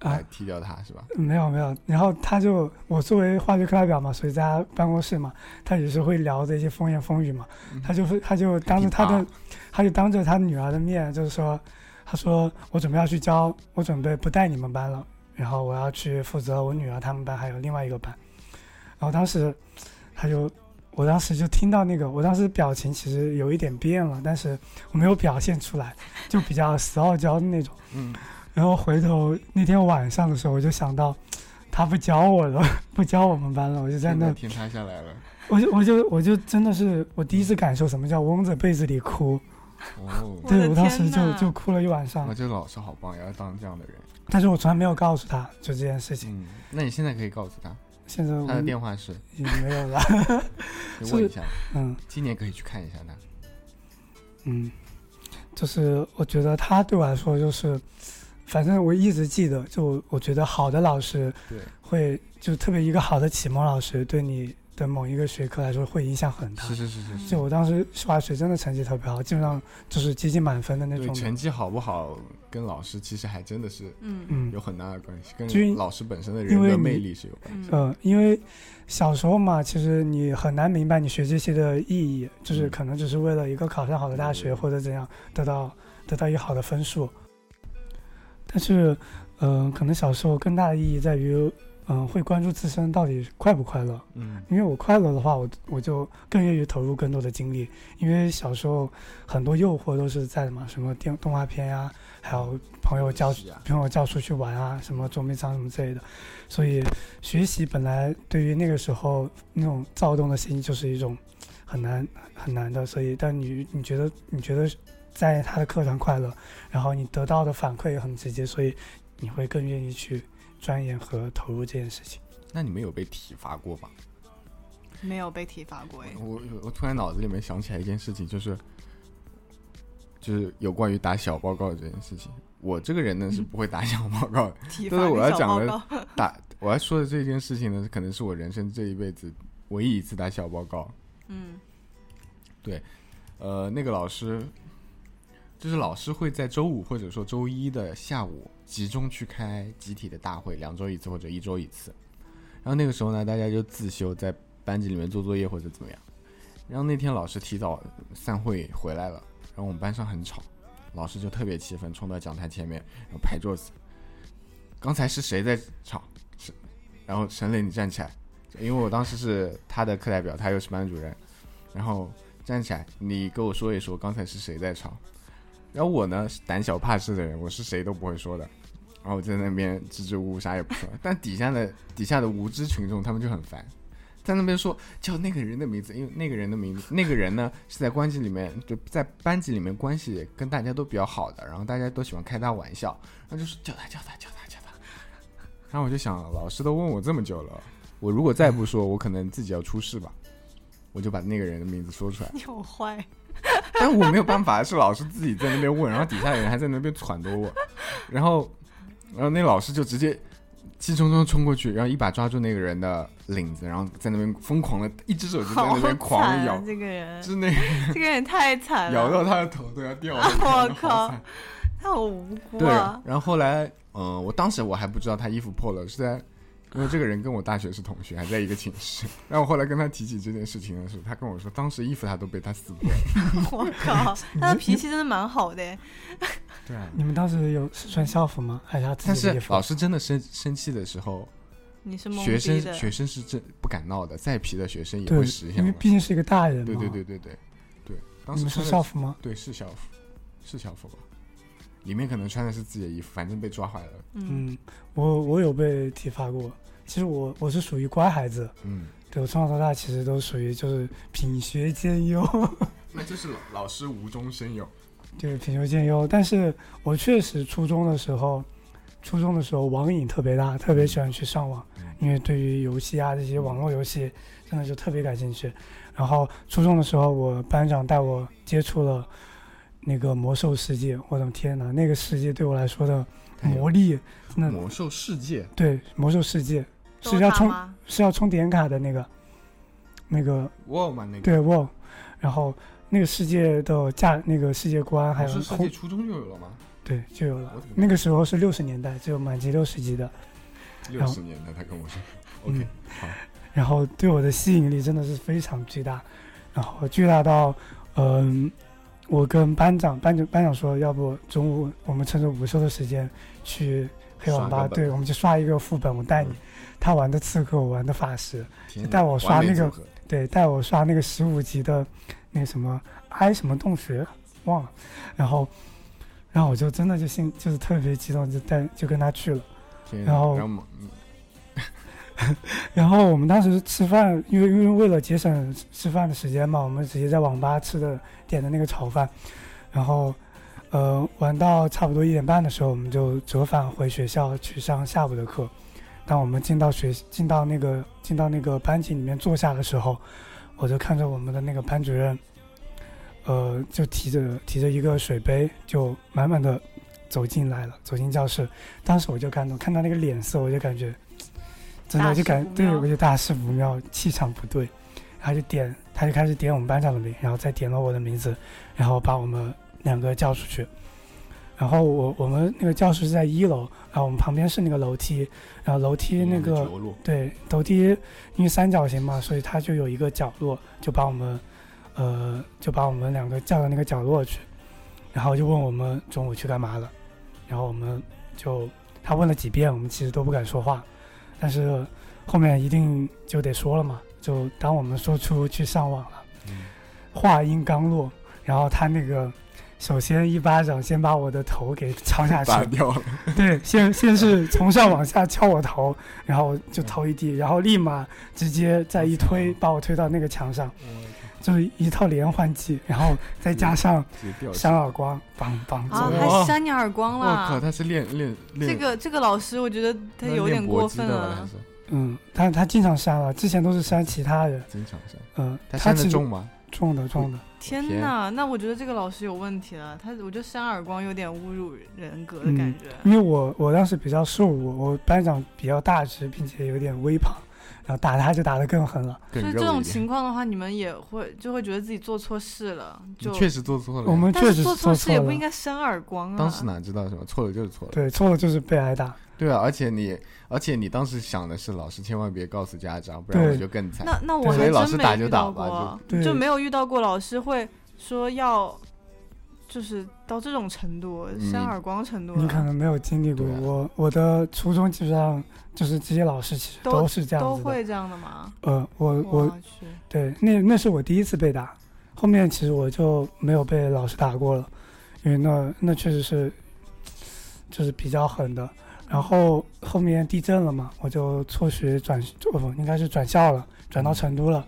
来。踢掉他是吧？没有没有，然后他就我作为化学课代表嘛，所以在他办公室嘛，他也是会聊这些风言风语嘛，嗯他就会他就当着他的，他就当着他女儿的面，就是说，他说我准备要去教，我准备不带你们班了，然后我要去负责我女儿他们班还有另外一个班，然后当时他就。我当时就听到那个，我当时表情其实有一点变了，但是我没有表现出来，就比较 死傲娇的那种。嗯，然后回头那天晚上的时候，我就想到，他不教我了，不教我们班了，我就在那现在，天塌下来了，我就我就我就真的是我第一次感受什么叫嗡在被子里哭，哦，对我当时就就哭了一晚上我，，这个老师好棒，也要当这样的人。但是我从来没有告诉他就这件事情，嗯，那你现在可以告诉他，现在他的电话是，已经没有了，你问一下，嗯今年可以去看一下他。嗯，就是我觉得他对我来说就是，反正我一直记得，就我觉得好的老师对，会就特别一个好的启蒙老师对你的某一个学科来说会影响很大。是是是是是。就我当时化学真的成绩特别好，基本上就是接近满分的那，种。成绩好不好跟老师其实还真的是嗯嗯有很大的关系，跟老师本身的人因为你格魅力是有关系。嗯呃，因为小时候嘛，其实你很难明白你学这些的意义，就是嗯可能只是为了一个考上好的大学或者怎样得到得到一个好的分数。但是，嗯、可能小时候更大的意义在于，嗯、会关注自身到底快不快乐。嗯因为我快乐的话，我我就更愿意投入更多的精力。因为小时候很多诱惑都是在的嘛，什么电动画片呀、还有朋友叫啊朋友叫出去玩啊，什么捉迷藏什么之类的。所以学习本来对于那个时候那种躁动的心就是一种很难很难的。所以，但你你觉得你觉得在他的课堂快乐，然后你得到的反馈也很直接，所以你会更愿意去钻研和投入这件事情。那你们有被体罚过吗？没有被体罚过哎。我我突然脑子里面想起来一件事情，就是就是有关于打小报告这件事情。我这个人呢是不会打小报告但是 我要讲的，打我要说的这件事情呢，可能是我人生这一辈子唯一一次打小报告。嗯对呃，那个老师，就是老师会在周五或者说周一的下午集中去开集体的大会，两周一次或者一周一次。然后那个时候呢，大家就自修，在班级里面做作业或者怎么样。然后那天老师提早散会回来了，然后我们班上很吵，老师就特别气愤，冲到讲台前面，然后拍桌子。刚才是谁在吵？是，然后沈磊你站起来，因为我当时是他的课代表，他又是班主任，然后站起来，你跟我说一说刚才是谁在吵。然后我呢是胆小怕事的人，我是谁都不会说的，然后我在那边支支吾吾啥也不说。但底下的底下的无知群众他们就很烦，在那边说叫那个人的名字，因为那个人的名字，那个人呢是在关系里面就在班级里面关系跟大家都比较好的，然后大家都喜欢开他玩笑，然后就说叫他叫他叫他叫他。然后我就想，老师都问我这么久了，我如果再不说，我可能自己要出事吧。我就把那个人的名字说出来，你好坏，但我没有办法，是老师自己在那边问，然后底下的人还在那边撺掇我，然后，然后那老师就直接气冲冲冲过去，然后一把抓住那个人的领子，然后在那边疯狂的，一只手就在那边狂咬，啊！这个人，就是那个这个人太惨了，咬到他的头都要掉了。啊我靠他好无辜对啊！，然后后来，嗯、我当时我还不知道他衣服破了，是在。因为这个人跟我大学是同学，还在一个寝室。然后我后来跟他提起这件事情的时候，他跟我说，当时衣服他都被他撕破了。我靠，他的脾气真的蛮好的。对啊，你们当时有是穿校服吗？还是他但是自己的衣服？老师真的生生气的时候，你是懵学生，学生是真不敢闹的，再皮的学生也会实现，因。为毕竟是一个大人嘛。对对对对对对，当你们是校服吗？对是校服，是校服吧？里面可能穿的是自己的衣服，反正被抓坏了。嗯，嗯，我我有被体罚过。其实我我是属于乖孩子，嗯，对我从小到大其实都属于就是品学兼优，那就是老老师无中生有。对品学兼优。但是我确实初中的时候，初中的时候网瘾特别大，特别喜欢去上网，嗯因为对于游戏啊这些网络游戏真的就特别感兴趣。然后初中的时候，我班长带我接触了那个魔兽世界，我的天呐，那个世界对我来说的魔力，那魔兽世界，对魔兽世界是要充？是要充点卡的那个，那个哇嘛那个，对 WoW，然后那个世界的价那个世界观还有空魔兽世界初中就有了吗？对就有了。那个时候是六十年代，只有满级六十级的，六十年代，他跟我说。OK，好，然后对我的吸引力真的是非常巨大，然后巨大到，嗯、我跟班长班长班长说，要不中午我们趁着午休的时间去黑网吧，对，我们就刷一个副本，我带你。他玩的刺客，我玩的法师，就带我刷那个对，带我刷那个十五级的那个什么哀什么洞穴，忘了，然后，然后我就真的就心就是特别激动，就带就跟他去了。然后然后嗯 然后我们当时吃饭，因为因为为了节省吃饭的时间嘛，我们直接在网吧吃的点的那个炒饭，然后，呃，玩到差不多一点半的时候，我们就折返回学校去上下午的课。当我们进到学进到那个进到那个班级里面坐下的时候，我就看着我们的那个班主任，呃，就提着提着一个水杯，就满满的走进来了，走进教室。当时我就看到看到那个脸色，我就感觉，真的就感对我就大事不妙，气场不对。他就点，他就开始点我们班长的名，然后再点了我的名字，然后把我们两个叫出去。然后我我们那个教室是在一楼，然后我们旁边是那个楼梯，然后楼梯那个对，楼梯因为三角形嘛，所以它就有一个角落，就把我们，呃，就把我们两个叫到那个角落去，然后就问我们中午去干嘛了，然后我们就他问了几遍，我们其实都不敢说话，但是后面一定就得说了嘛，就当我们说出去上网了，嗯话音刚落，然后他那个。首先一巴掌先把我的头给敲下去，拔掉了，对，先 先是从上往下敲我头，然后就头一地，然后立马直接再一推，把我推到那个墙上，就是一套连环计，然后再加上扇耳光，梆梆啊，还扇你耳光了我靠，了。他是练练练这个这个老师，我觉得他有点过分了。嗯，他他经常扇了，之前都是扇其他人，经常扇。嗯，他扇的重吗？重的重的，天天呐，那我觉得这个老师有问题了。他我觉得扇耳光有点侮辱人格的感嗯觉。因为我我当时比较瘦，我我班长比较大只，并且有点微胖，然后打他就打得更狠了。更所以这种。情况的话，你们也会就会觉得自己做错事了，就确实做错了。我们确实做做错事也不应该扇耳光啊。当时哪知道什么错了就是错了。对，错了就是被挨打。对啊，而且你，而且你当时想的是老师千万别告诉家长，不然我对就更惨。那那我对还所以老师真没打就打遇到吧过，就没有遇到过老师会说要，就是到这种程度，扇耳光程度你可，能没有经历过，啊我我的初中基本上就是这些老师其实都是这样子的。都会这样的吗？呃，我我对，那那是我第一次被打，后面其实我就没有被老师打过了，因为那那确实是就是比较狠的。然后后面地震了嘛，我就辍学转，哦不，应该是转校了，转到成都了，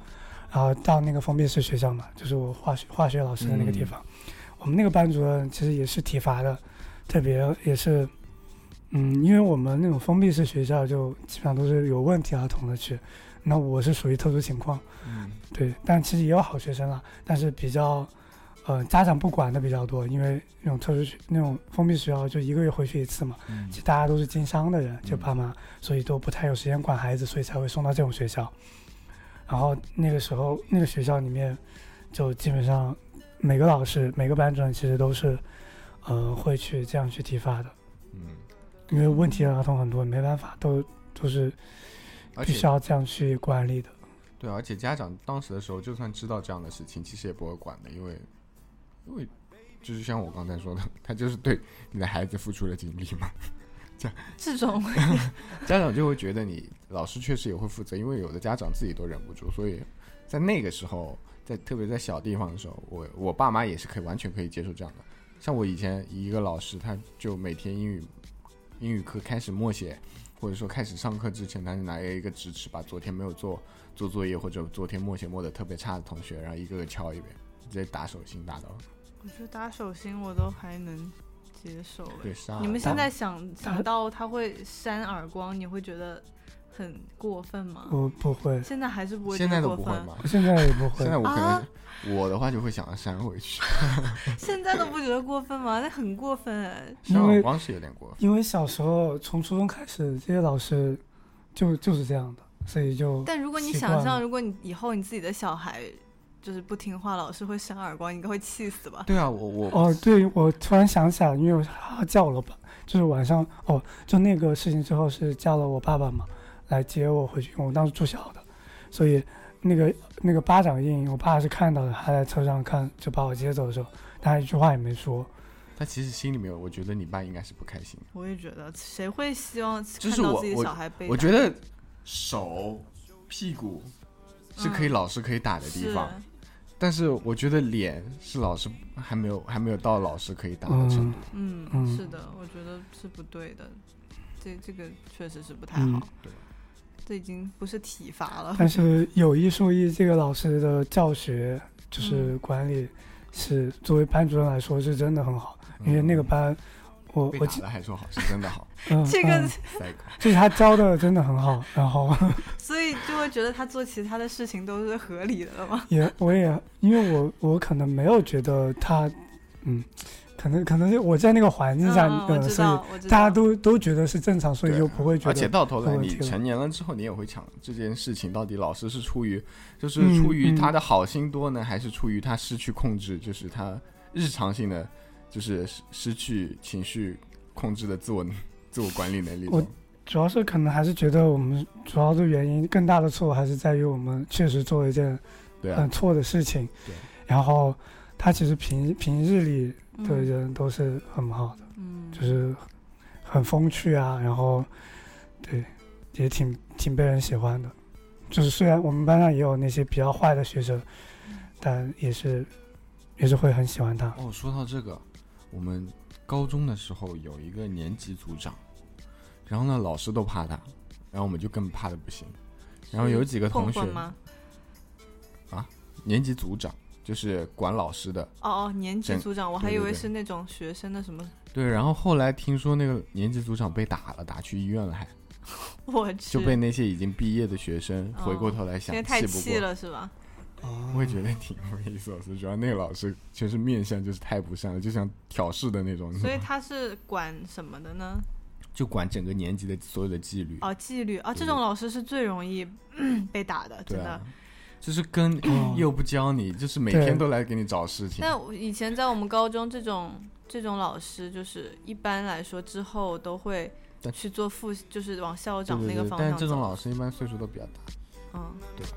然后到那个封闭式学校嘛，就是我化学化学老师的那个地方。我们那个班主任其实也是体罚的，特别也是，嗯，因为我们那种封闭式学校就基本上都是有问题儿童的去，那我是属于特殊情况。嗯，对，但其实也有好学生啦，但是比较，呃，家长不管的比较多，因为那种特殊学那种封闭学校就一个月回去一次嘛，嗯其实大家都是经商的人，就嗯爸妈，所以都不太有时间管孩子，所以才会送到这种学校。然后那个时候，那个学校里面，就基本上每个老师、每个班主任其实都是，呃，会去这样去体罚的，嗯，因为问题儿童很多，没办法，都都是必须要这样去管理的。对，而且家长当时的时候，就算知道这样的事情，其实也不会管的，因为，因为就是像我刚才说的，他就是对你的孩子付出了精力嘛，这种 家长就会觉得你老师确实也会负责，因为有的家长自己都忍不住，所以在那个时候，在特别在小地方的时候，我我爸妈也是可以完全可以接受这样的。像我以前一个老师，他就每天英语英语课开始默写，或者说开始上课之前，他就拿一个直尺把昨天没有做做作业或者昨天默写默的特别差的同学，然后一个个敲一遍，直接打手心打到我觉得打手心我都还能接受了。对杀。你们现在想想到他会扇耳光，你会觉得很过分吗？我不会，现在还是不会现在都不会吗？现在也不会。现在我可能、啊我的话就会想要扇回去，现在都不觉得过分吗？那很过分哎。扇因为耳光是有点过分。因为小时候从初中开始，这些老师就就是这样的，所以就但如果你想象，如果你以后你自己的小孩就是不听话，老师会扇耳光，你应该会气死吧？对啊，我我哦，对，我突然想起来，因为我他叫了吧，就是晚上哦，就那个事情之后是叫了我爸爸嘛来接我回去，因为我当时住校的，所以那个那个巴掌印，我爸是看到的，他在车上看就把我接走的时候，他一句话也没说。他其实心里面，我觉得你爸应该是不开心的。我也觉得，谁会希望是看到自己我我小孩被打？我觉得手、屁股是可以嗯老师可以打的地是方，但是我觉得脸是老师还没有还没有到老师可以打的程度。嗯，是的，我觉得是不对的，这这个确实是不太嗯好。对这已经不是体罚了。但是有一说一，这个老师的教学就是嗯管理是作为班主任来说是真的很好，因为那个班我我记打了还说好是真的好，嗯这个嗯就是他教的真的很好，然后 所以就会觉得他做其他的事情都是合理的了吗？也我也因为我我可能没有觉得他，嗯，可能可能是我在那个环境下，嗯，所以。大家都都觉得是正常，所以就不会觉得而且到头来你成年了之后，你也会想这件事情到底老师是出于就是嗯出于嗯他的好心多呢，还是出于他失去控制，就是他日常性的就是失失去情绪控制的自我 自我管理能力我。主要是可能还是觉得我们主要的原因更大的错还是在于我们确实做了一件对啊很，错的事情对，然后他其实平平日里的嗯人都是很好的，嗯，就是很风趣啊，然后对也挺挺被人喜欢的。就是虽然我们班上也有那些比较坏的学生，但也是也是会很喜欢他。哦，说到这个，我们高中的时候有一个年级组长，然后呢，老师都怕他，然后我们就更怕的不行。然后有几个同学混混，吗？年级组长就是管老师的，哦哦，年级组长，我还以为是那种学生的什么。对。然后后来听说那个年级组长被打了，打去医院了还，我去，就被那些已经毕业的学生哦回过头来想因为太气不过。气了是吧？哦，我也觉得挺匪夷所思，主要那个老师就是面相就是太不像了，就像挑事的那种，所以他是管什么的呢？就管整个年级的所有的纪律。哦，纪律哦，这种老师是最容易 被打的，真的啊。，就是跟哦又不教你，就是每天都来给你找事情。但以前在我们高中，这种这种老师，就是一般来说之后都会去做副，就是往校长那个方向但是这种。老师一般岁数都比较大，嗯，对吧？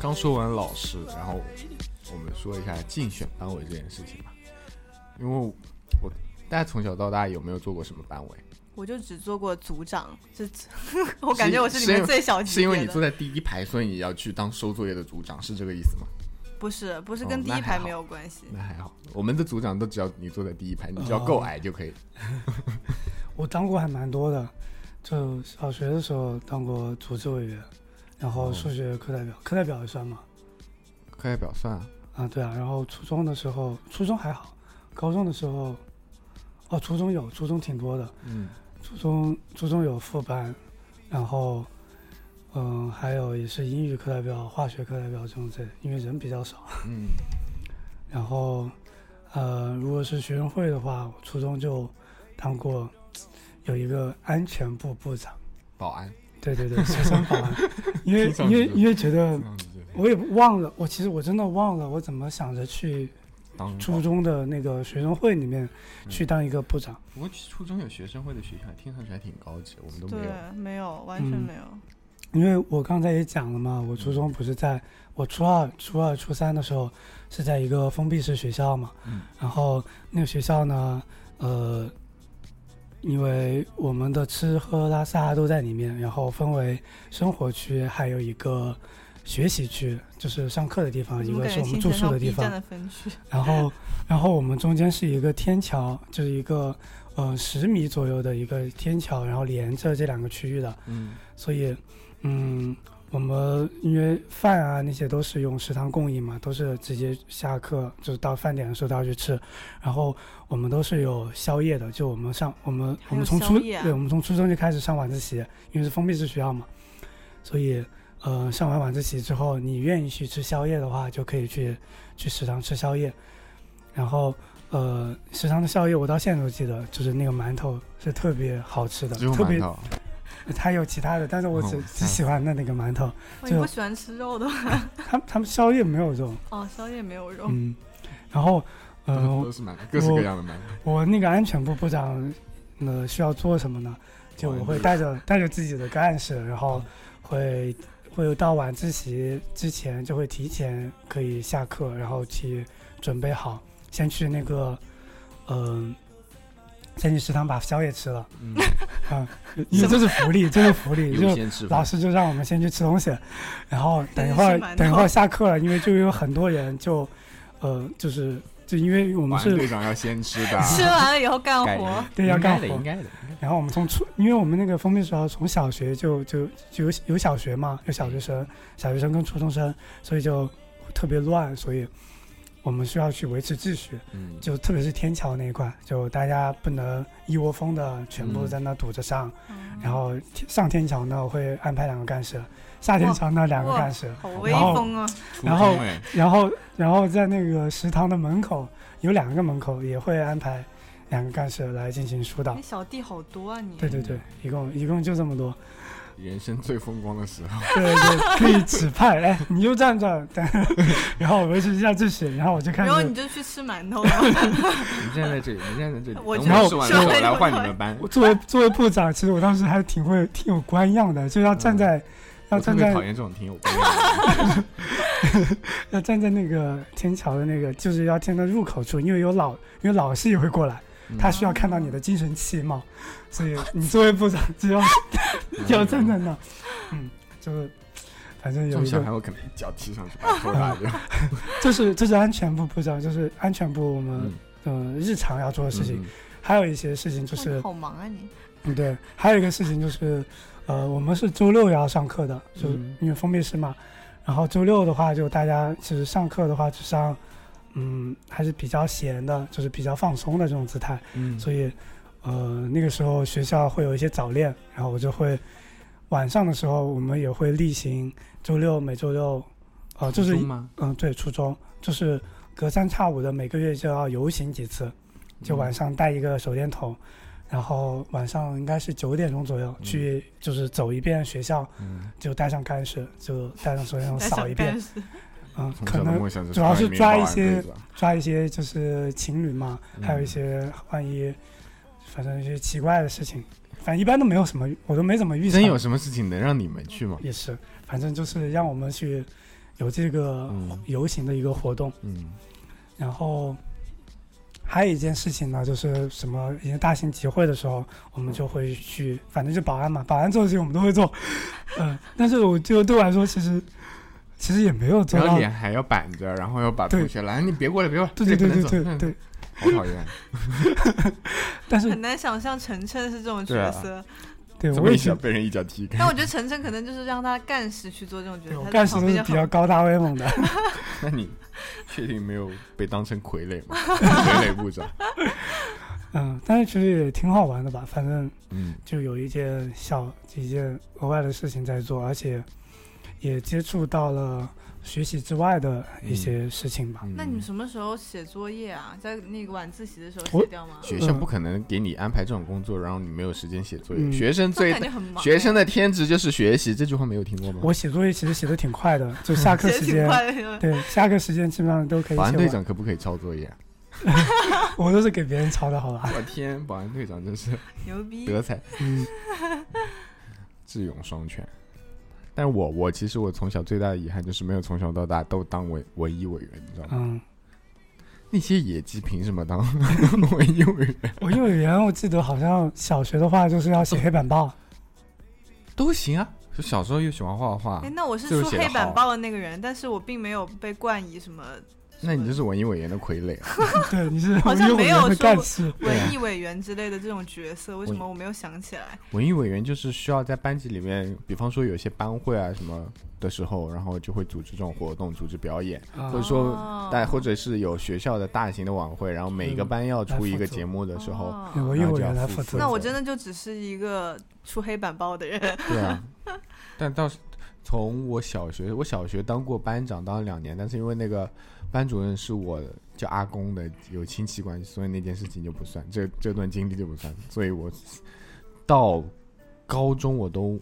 刚说完老师，然后我们说一下竞选班委这件事情吧。因为我大家从小到大有没有做过什么班委？我就只做过组长，这 我感觉我是里面最小级是因为你坐在第一排，所以你要去当收作业的组长，是这个意思吗？不是不是哦跟第一排没有关系。那还好，我们的组长都只要你坐在第一排，你只要够矮就可以。我当过还蛮多的，就小学的时候当过组织委员，然后哦。数学课代表，课代表也算吗。课代表算。啊，啊，对啊，然后初中的时候，初中还好，高中的时候，哦，初中有，初中挺多的，嗯，初中初中有副班，然后，嗯，还有也是英语课代表、化学课代表这种之类的，因为人比较少。嗯，然后，呃，如果是学生会的话，我初中就当过有一个安全部部长，保安，对对对，学生保安，因为因为因为觉得我也忘了，我其实我真的忘了我怎么想着去初中的那个学生会里面去嗯当一个部长。不过初中有学生会的学校，听上去还挺高级，我们都没有。对，没有，完全嗯没有。因为我刚才也讲了嘛，我初中不是在我初二、初二、初三的时候是在一个封闭式学校嘛，嗯然后那个学校呢，呃，因为我们的吃喝拉撒都在里面，然后分为生活区，还有一个学习区，就是上课的地方，一个是我们住宿的地方？然后，然后我们中间是一个天桥，就是一个呃十米左右的一个天桥，然后连着这两个区域的。嗯所以，嗯，我们因为饭啊那些都是用食堂供应嘛，都是直接下课就是到饭点的时候都要去吃，然后我们都是有宵夜的，就我们上我们我们从初啊对我们从初中就开始上晚自习，因为是封闭式学校嘛，所以呃上完晚自习之后，你愿意去吃宵夜的话，就可以去去食堂吃宵夜，然后。呃，食堂的宵夜我到现在都记得，就是那个馒头是特别好吃的，特别馒头，它有其他的，但是我只、哦只喜欢的那个馒头。哦，你不喜欢吃肉的吗？他他们宵夜没有肉，哦，宵夜没有肉。嗯，然后呃都，是馒头，各式各样的馒头。我那个安全部部长，呃，需要做什么呢？就我会带着带着自己的干事，然后会会到晚自习之前就会提前可以下课，然后去准备好，先去那个嗯。先去食堂把宵夜吃了嗯，啊，因为这是福利，这是福利，就。老师就让我们先去吃东西，然后等一会儿等一会儿下课了，因为就有很多人就，呃，就是就因为我们保安队是，长要先吃的，吃完了以后干该活，对要应该的，干活应，该的。然后我们从初，因为我们那个封闭学校从小学就就就有有小学嘛，有小学生、小学生跟初中生，所以就特别乱，所以我们需要去维持秩序，嗯，就特别是天桥那一块，就大家不能一窝蜂的全部嗯在那堵着上，嗯然后上天桥呢我会安排两个干事，下天桥呢两个干事，好威然后风啊！然后然后，然后在那个食堂的门口有两个门口也会安排两个干事来进行疏导你。小弟好多啊你。对对对，一共一共就这么多。人生最风光的时候，对对，可以指派，哎，你就站这儿，等 然后我维持一下秩序，然后我就开然后你。就去吃馒头了。你站在这里，你站在这里，我等觉得我吃完了是会我来换你们班。我作为作为部长，其实我当时还挺会挺有官样的，就要站在、要站在讨厌这种挺有关的。要站在那个天桥的那个就是要站在入口处，因为有老因为老师也会过来，嗯他需要看到你的精神气貌，所以你作为部长就要 就要站在那，嗯，就是反正有一个，孩我可能一脚踢上去把头打掉。这是这是安全部部长，就是安全部我们嗯，呃日常要做的事情，嗯还有一些事情就是好忙啊你。嗯对，还有一个事情就是呃，我们是周六要上课的，就是因为封闭式嘛。然后周六的话，就大家其实上课的话，只上，嗯，还是比较闲的，就是比较放松的这种姿态。嗯所以，呃，那个时候学校会有一些早恋，然后我就会晚上的时候，我们也会例行周六每周六，呃，就是？嗯，对，初中就是隔三差五的每个月就要游行几次，就晚上带一个手电筒，然后晚上应该是九点钟左右、嗯。去，就是走一遍学校，嗯，就带上干湿，就带上手电筒 扫一遍嗯，可能主要是抓一些抓一些就是情侣嘛，还有一嗯。些万一，反正一些奇怪的事情，反正一般都没有什么，我都没怎么遇上，真有什么事情能让你们去吗？也是，反正就是让我们去有这个嗯。游行的一个活动。嗯。然后还有一件事情呢，就是什么一些大型集会的时候，我们就会去，反正就保安嘛，保安做的事情我们都会做，嗯，但是我就对我来说，其实其实也没有做然到，后脸还要板着，然后要把对。同学来，你别过来，别过来，对对对对对，好讨厌。但是很难想象晨晨是这种角色，对我也觉得，这么一脚被人一脚踢开但，我觉得晨晨可能就是让他干事去做这种角色，干事都是比较高大威猛的，那你确定没有被当成傀儡吗？傀儡部长。嗯，但是其实也挺好玩的吧，反正嗯就有一件小一件额外的事情在做，而且也接触到了学习之外的一些事情吧。嗯那你们什么时候写作业啊？在那个晚自习的时候写掉吗？学校不可能给你安排这种工作，然后你没有时间写作业。嗯学生最。学生的天职就是学习，这句话没有听过吗？我写作业其实写的挺快的，就下课写挺时间，快的，对，下课时间基本上都可以保安队。长可不可以抄作业啊？我都是给别人抄的，好吧？我天，保安队长真是牛逼！德才，嗯，智勇双全。但我我其实我从小最大的遗憾就是没有从小到大都当委文艺委员，你知道吗？嗯，那些野鸡凭什么当 文艺委员？我幼儿园我记得好像小学的话就是要写黑板报，都行啊，就小时候又喜欢画画哎，，那我是就是出写得黑板报的那个人，但是我并没有被冠以什么那你就是文艺委员的傀儡啊。对，你是好像文艺委员的没有说文艺委员之类的这种角色，为什么我没有想起来？文艺委员就是需要在班级里面，比方说有些班会啊什么的时候，然后就会组织这种活动，组织表演，啊或者说哦大或者是有学校的大型的晚会，然后每个嗯班要出一个节目的时候，文艺委员来负责。那我真的就只是一个出黑板报的人。对啊，但到从我小学，我小学当过班长，当了两年，但是因为那个班主任是我叫阿公的有亲戚关系，所以那件事情就不算，这这段经历就不算，所以我到高中我都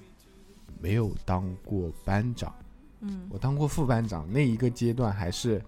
没有当过班长，嗯，我当过副班长，那一个阶段还是。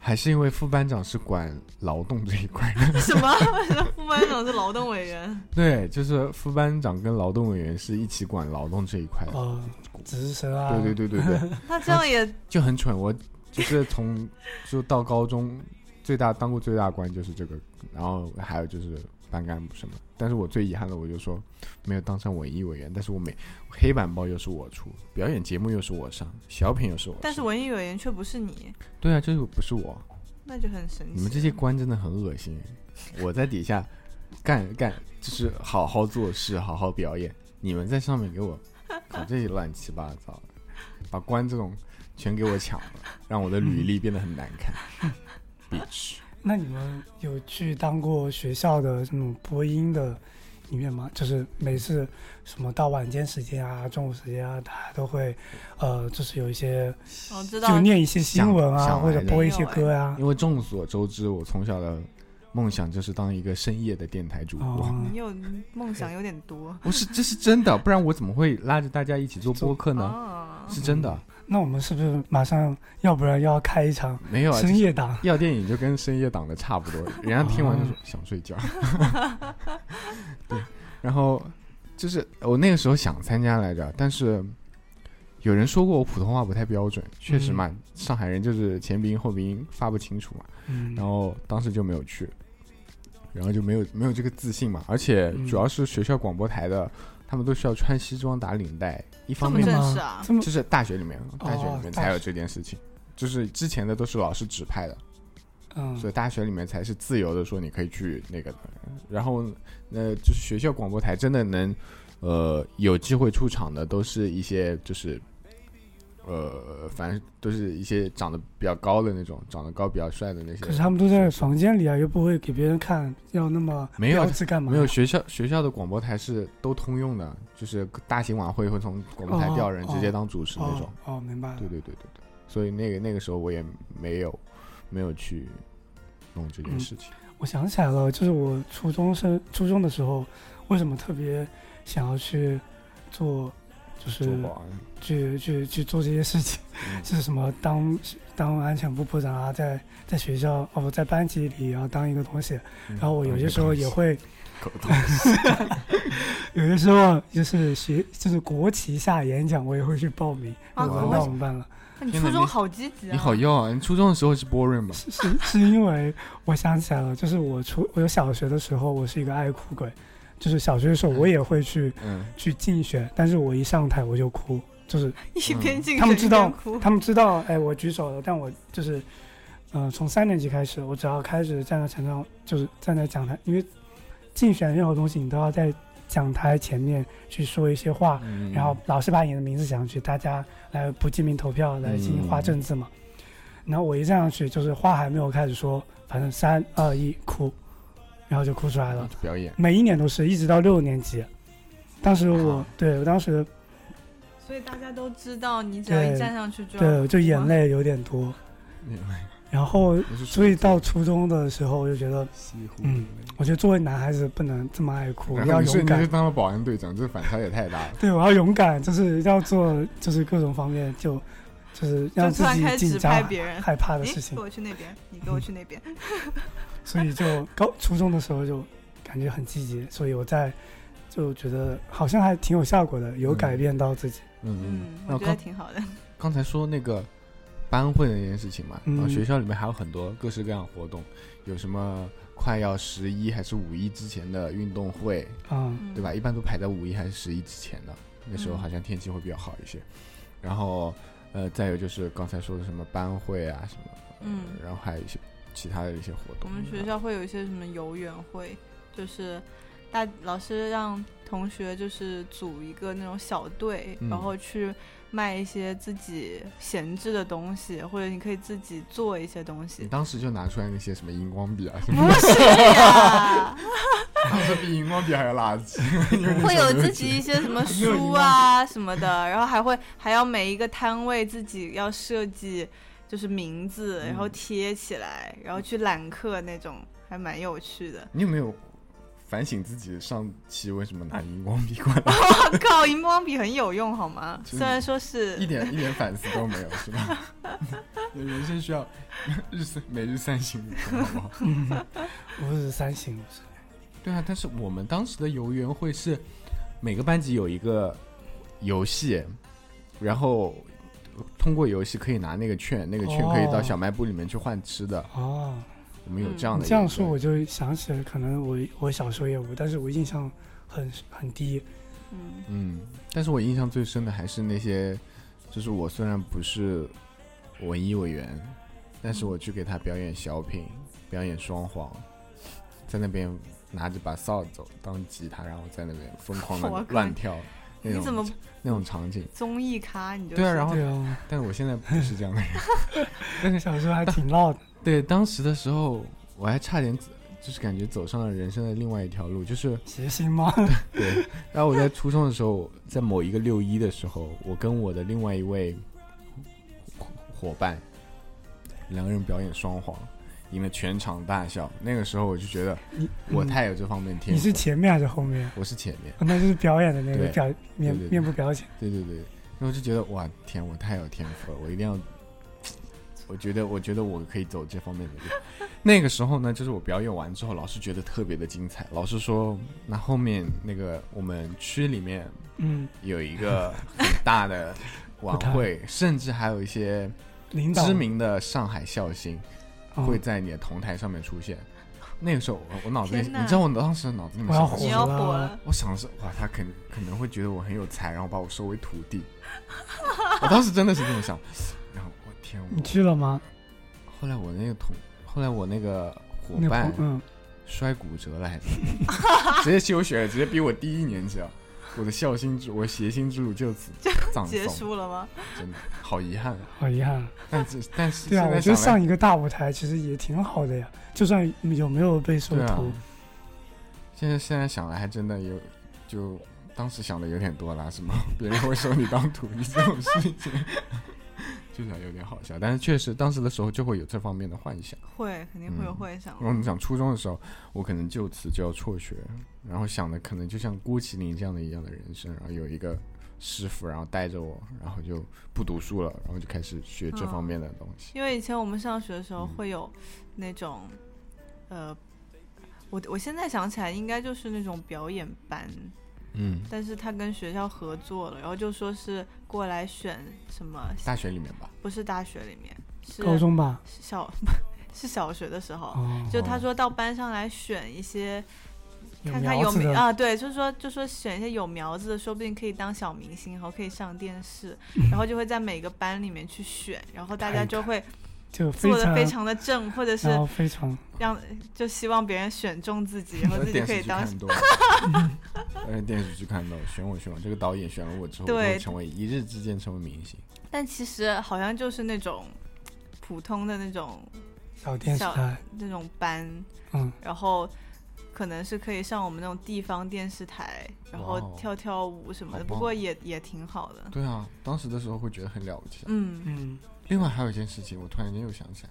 还是因为副班长是管劳动这一块的，什么？为什么副班长是劳动委员？对，就是副班长跟劳动委员是一起管劳动这一块的。哦，值日生啊，对对对对对，他 这样也就很蠢。我就是从就到高中，最大当过最大官就是这个，然后还有就是班干部什么。但是我最遗憾的，我就说没有当上文艺委员。但是我每黑板报又是我出，表演节目又是我上，小品又是我。但是文艺委员却不是你，对啊，就是不是我。那就很神奇。你们这些官真的很恶心。我在底下干干，就是好好做事，好好表演。你们在上面给我搞这些乱七八糟，把官这种全给我抢了，让我的履历变得很难看。bitch，那你们有去当过学校的这种播音的里面吗？就是每次什么到晚间时间啊、中午时间啊，大家都会，呃，就是有一些我知道就，念一些新闻啊，或者播一些歌啊。因为众所周知，我从小的梦想就是当一个深夜的电台主播。哦，你有梦想有点多不是，这是真的，不然我怎么会拉着大家一起做播客呢？啊。是真的，那我们是不是马上，要不然要开一场没有啊。深夜档？要电影就跟深夜档的差不多，人家听完就说想睡觉。对，然后就是我那个时候想参加来着，但是有人说过我普通话不太标准，确实嘛，上海人就是前鼻音后鼻音发不清楚嘛，嗯，然后当时就没有去，然后就没有没有这个自信嘛，而且嗯主要是学校广播台的，他们都需要穿西装打领带，一方面正式啊？这么就是大学里面，大学里面才有这件事情，就是之前的都是老师指派的。嗯所以大学里面才是自由的，说你可以去那个的。然后，那，就是学校广播台真的能呃，有机会出场的都是一些就是，呃，反正都是一些长得比较高的那种，长得高比较帅的那些。可是他们都在房间里啊，又不会给别人看，要那么没有标志干嘛？没有学校学校的广播台是都通用的，就是大型晚会会从广播台调人哦直接当主持那种。哦哦，明白了。对对对对对，所以那个那个时候我也没有没有去弄这件事情。我想起来了，就是我初中生初中的时候，为什么特别想要去做，就是做保安，去去去做这些事情，嗯 是什么当当安全部部长啊，在在学校哦，在班级里然后当一个东西，嗯然后我有些时候也会，有些时候就是学就是国旗下演讲，我也会去报名，啊轮国到我们班了。你初中好积极啊！你好要啊！你初中的时候是 boring 吗？是是是因为我想起来了，就是我初我有小学的时候，我是一个爱哭鬼，就是小学的时候我也会去嗯，去竞选，但是我一上台我就哭，就是 一边竞选一他们知道边哭，他们知道，哎，我举手了，但我就是，呃，从三年级开始，我只要开始站在台上，就是站在讲台，因为竞选任何东西，你都要在讲台前面去说一些话，嗯。然后老师把你的名字写上去，大家来不记名投票来进行画正字嘛。然后我一站上去，就是话还没有开始说，反正三二一哭，然后就哭出来了。表演，每一年都是，一直到六年级。当时我啊对我当时所以大家都知道，你只要一站上去就对就眼泪有点多，然后所以到初中的时候，我就觉得，嗯，我觉得作为男孩子不能这么爱哭，要勇敢就。当了保安队长，这反差也太大了。对，我要勇敢，就是要做，就是各种方面，就就是让自己紧张、害怕的事情给。我去那边，你给我去那边。所以就高初中的时候就感觉很积极，所以我在就觉得好像还挺有效果的，有嗯改变到自己。嗯嗯，那我觉得挺好的。刚才说那个班会的那件事情嘛，嗯然后学校里面还有很多各式各样活动，有什么快要十一还是五一之前的运动会，啊、嗯对吧？一般都排在五一还是十一之前的，那时候嗯好像天气会比较好一些。然后，呃，再有就是刚才说的什么班会啊什么，嗯然后还有一些其他的一些活动我。们学校会有一些什么游园会，就是大老师让同学就是组一个那种小队，嗯然后去卖一些自己闲置的东西，或者你可以自己做一些东西你。当时就拿出来那些什么荧光笔啊 什么不是呀，当时比荧光笔还要垃圾，会有自己一些什么 书啊什么的，然后还会还要每一个摊位自己要设计，就是名字，然后嗯贴起来，然后去揽客那种，还蛮有趣的。你有没有反省自己上期为什么拿荧光笔过来？我 靠，荧光笔很有用好吗？虽然说是一点一点反思都没有，是吧？人生需要日三每日三省吾身，好不好？我是三星，我是对啊，但是我们当时的游园会是每个班级有一个游戏，然后通过游戏可以拿那个券，那个券可以到哦小卖部里面去换吃的。哦。我们有这样的这样说，我就想起来，可能我我小时候也有，但是我印象很很低。嗯嗯，但是我印象最深的还是那些，就是我虽然不是文艺委员，但是我去给他表演小品，表演双簧，在那边拿着把扫帚当吉他，然后在那边疯狂的 乱跳你怎么那种场景。综艺咖？你就对啊，然后对啊，但是我现在不是这样的人。那个小时候还挺闹的。对，当时的时候我还差点，就是感觉走上了人生的另外一条路，就是谐星吗？对，然后我在初中的时候，在某一个六一的时候，我跟我的另外一位伙伙伴，两个人表演双簧，引得全场大笑。那个时候我就觉得你我嗯太有这方面天赋。你是前面还是后面？我是前面，哦那就是表演的那个表面面部表情。对对对，然后我就觉得哇天，我太有天赋了，我一定要。我觉得，我觉得我可以走这方面的路。那个时候呢，就是我表演完之后，老师觉得特别的精彩。老师说，那后面那个我们区里面嗯，有一个很大的晚 会，甚至还有一些知名的上海笑星哦会在你的同台上面出现。那个时候我我脑子里，你知道我当时脑子里面想的是你要火了，我想的是哇，他肯可能会觉得我很有才，然后把我收为徒弟。我当时真的是这么想，然后我天，你去了吗？后来我那个同，后来我那个伙伴嗯，摔骨折了，还是直接休学了，直接比我低一年级了。我的孝心之，我谐星之路就此葬结，束了吗？真的好遗憾啊。好遗憾。但是但是对啊，我觉得上一个大舞台其实也挺好的呀，就算有没有被收徒现在现在想来还真的有，就当时想的有点多了，什么别人会收你当徒弟这种事情，就是有点好笑。但是确实当时的时候就会有这方面的幻想。会，肯定会有嗯幻想。然后你想初中的时候，我可能就此就要辍学，然后想的可能就像郭麒麟这样的一样的人生，然后有一个师傅，然后带着我，然后就不读书了，然后就开始学这方面的东西。因为以前我们上学的时候嗯会有那种，呃，我我现在想起来应该就是那种表演班，嗯，但是他跟学校合作了，然后就说是过来选什么，大学里面吧，不是大学里面，是高中吧，是小 是小学的时候，哦，就他说到班上来选一些。看看有没啊，对，就是说，就说选一些有苗子的，说不定可以当小明星，然后可以上电视，然后就会在每个班里面去选，然后大家就会就做的非常的正，或者是非常让就希望别人选中自己，然后自己可以当 剧看多了，而且电视剧看到选我选我，这个导演选了我之后，我对会成为一日之间成为明星。但其实好像就是那种普通的那种小电视小台，那种班，嗯，然后可能是可以上我们那种地方电视台，然后跳跳舞什么的。不过也也挺好的。对啊，当时的时候会觉得很了不起。嗯，嗯，另外还有一件事情，我突然间又想起来，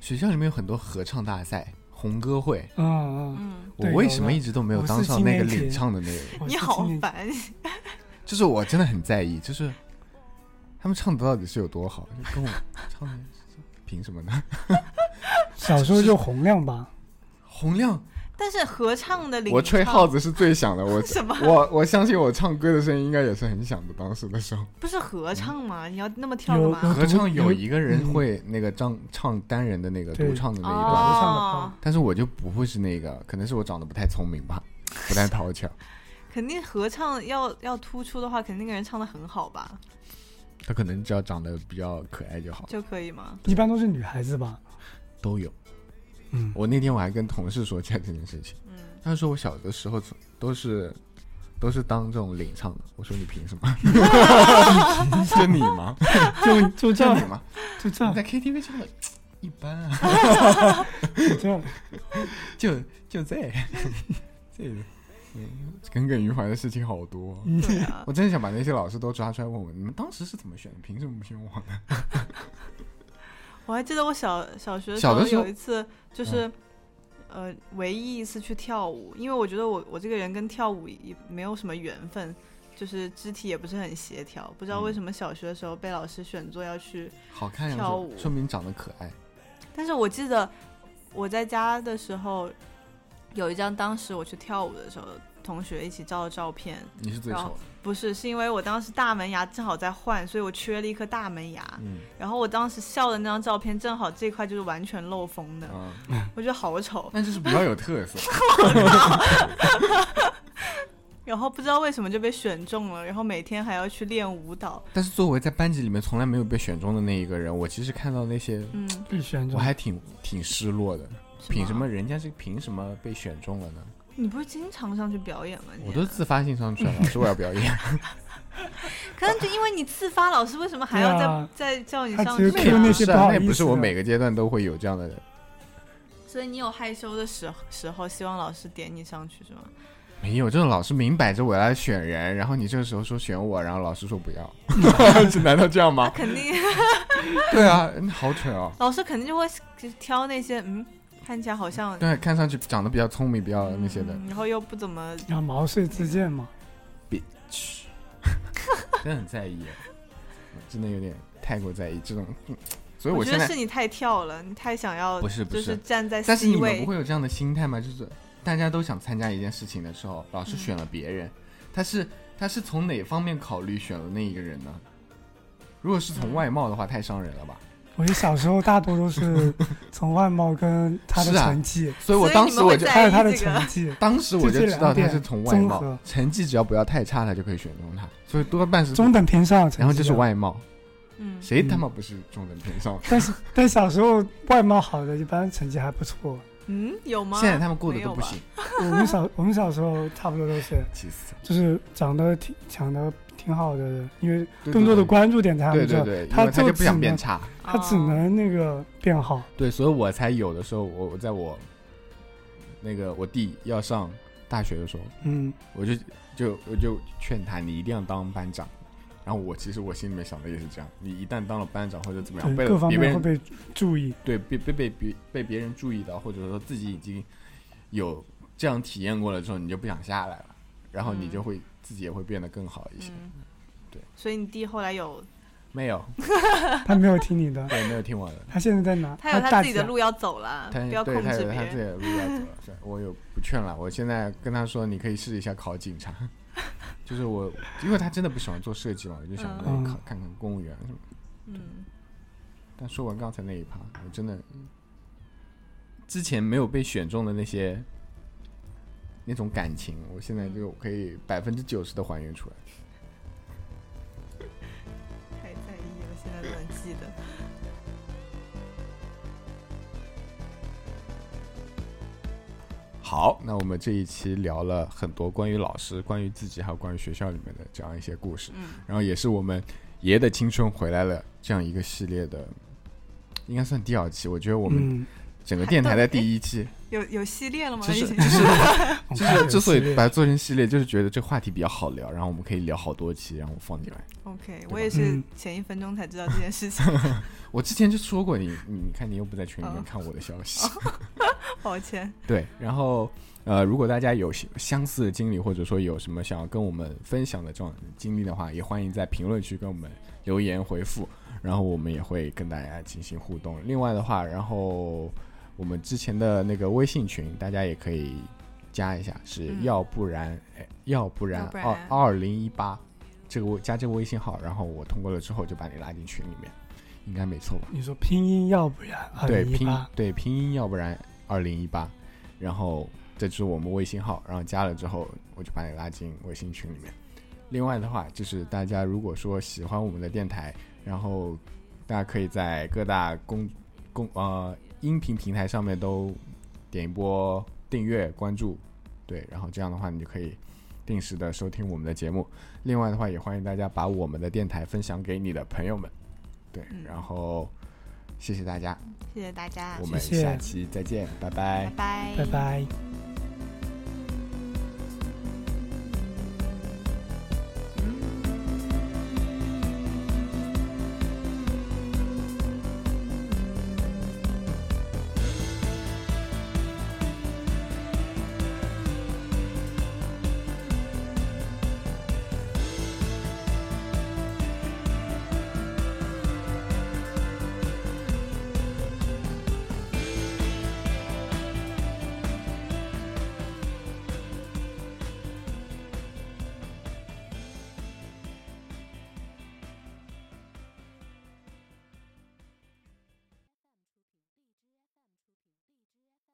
学校里面有很多合唱大赛、红歌会，嗯嗯，嗯，我为什么一直都没有当上那个领唱的那个人？你好烦。就是我真的很在意，就是他们唱的到底是有多好，就跟我唱的凭什么呢？小时候就洪亮吧，洪亮，但是合唱的领我吹号子是最响的，我 什么我我相信我唱歌的声音应该也是很响的。当时的时候，不是合唱吗？你要那么跳有干嘛？合唱有有一个人嗯会那个唱唱单人的那个独唱的那一哦段，合唱的但是我就不会是那个，可能是我长得不太聪明吧，不太讨巧。肯定合唱要要突出的话，肯定那个人唱的很好吧，他可能只要长得比较可爱就好，就可以吗？一般都是女孩子吧，都有。嗯，我那天我还跟同事说起来这件事情，嗯，他说我小的时候都是都是当这种领唱的，我说你凭什么？就你吗？就就这样，就你吗？就这样。你，在 KTV 唱的一般啊，就这样，就 就这。这耿耿于怀的事情好多。我真的想把那些老师都抓出来问问，你们当时是怎么选的？凭什么不选我呢？我还记得我小小学的时候有一次，就是、呃，唯一一次去跳舞，因为我觉得我我这个人跟跳舞也没有什么缘分，就是肢体也不是很协调，不知道为嗯什么小学的时候被老师选做要去，好看，跳舞说说明长得可爱。但是我记得我在家的时候有一张当时我去跳舞的时候同学一起照的照片，你是最丑的，不是，是因为我当时大门牙正好在换，所以我缺了一颗大门牙。嗯然后我当时笑的那张照片，正好这块就是完全漏风的，啊，我觉得好丑。但就是比较有特色。然后不知道为什么就被选中了，然后每天还要去练舞蹈。但是作为在班级里面从来没有被选中的那一个人，我其实看到那些，嗯，被选中，我还挺挺失落的。凭什么？人家是凭什么被选中了呢？你不是经常上去表演吗？我都自发性上去了，老师我要表演。可能就因为你自发，老师为什么还要再、啊再叫你上去那啊？是啊，些不好那也不是我每个阶段都会有这样的人。所以你有害羞的时时候，希望老师点你上去是吗？没有，这种老师明摆着我来选人，然后你这个时候说选我，然后老师说不要，这难道这样吗？肯定，对啊，嗯好蠢哦。老师肯定就会挑那些嗯，看起来好像对，看上去长得比较聪明、比较那些的，嗯然后又不怎么要毛遂自荐嘛，嘘真的很在意，真的有点太过在意这种。嗯所以我我现在觉得是你太跳了，你太想要，不是不就是是站在但是 C 你们位不会有这样的心态吗？就是大家都想参加一件事情的时候，老师嗯选了别人，他是他是从哪方面考虑选了那一个人呢？如果是从嗯外貌的话，太伤人了吧？我觉得小时候大多都是从外貌跟他的成绩，所以我当时我就还有他的成绩，当时我就知道他是从外貌，成绩只要不要太差，他就可以选中他，所以多半是中等偏上。然后就是外貌，嗯，谁他妈不是中等偏上？但是但小时候外貌好的一般成绩还不错，嗯，有吗？现在他们过得都不行，我们小我们小时候差不多都是，气死。就是长得挺长得挺好的，因为对更多的关注点在他们这，对对对，他他就不想变差，他只哦能那个变好。对，所以我才有的时候，我我在我那个我弟要上大学的时候，嗯，我就就我就劝他，你一定要当班长。然后我其实我心里面想的也是这样，你一旦当了班长或者怎么样，被对，各方别人面会被注意。对被被被别被别人注意到，或者说自己已经有这样体验过了之后，你就不想下来了，然后你就嗯会、自己也会变得更好一些。嗯，对。所以你弟后来有 没有，他没有听你的，对，没有听我的。他现在在哪？他有他自己的路要走了，他不要控对他有他自己。的路要走了，我有不劝了。我现在跟他说，你可以试一下考警察，就是我，因为他真的不喜欢做设计嘛，我就想着嗯考看看公务员什么。嗯，但说完刚才那一趴，我真的之前没有被选中的那些那种感情，我现在就可以百分之九十的还原出来。太在意了，现在都能记得。好，那我们这一期聊了很多关于老师、关于自己，还有关于学校里面的这样一些故事。嗯，然后也是我们爷的青春回来了这样一个系列的，应该算第二期。我觉得我们嗯，整个电台的第一期，有有系列了吗？就是就是就是之所以把它做成系列，就是觉得这个话题比较好聊，然后我们可以聊好多期，然后放进来。OK，我也是嗯前一分钟才知道这件事情，我之前就说过你，你你看你又不在群里面哦看我的消息，抱歉。对，然后呃，如果大家有相相似的经历，或者说有什么想要跟我们分享的这种经历的话，也欢迎在评论区跟我们留言回复，然后我们也会跟大家进行互动。另外的话，然后我们之前的那个微信群，大家也可以加一下，是嗯要不然、哎要不然二二零一八这个微加这个微信号，然后我通过了之后就把你拉进群里面，应该没错吧？你说拼音要不然二对拼零一八，对拼音，要不然二零一八，然后这就是我们微信号，然后加了之后我就把你拉进微信群里面。另外的话，就是大家如果说喜欢我们的电台，然后大家可以在各大公公呃音频平台上面都点一波订阅关注，对，然后这样的话你就可以定时的收听我们的节目。另外的话，也欢迎大家把我们的电台分享给你的朋友们，对，嗯然后谢谢大家。谢谢大家我，们下期再见，拜拜拜拜，拜拜。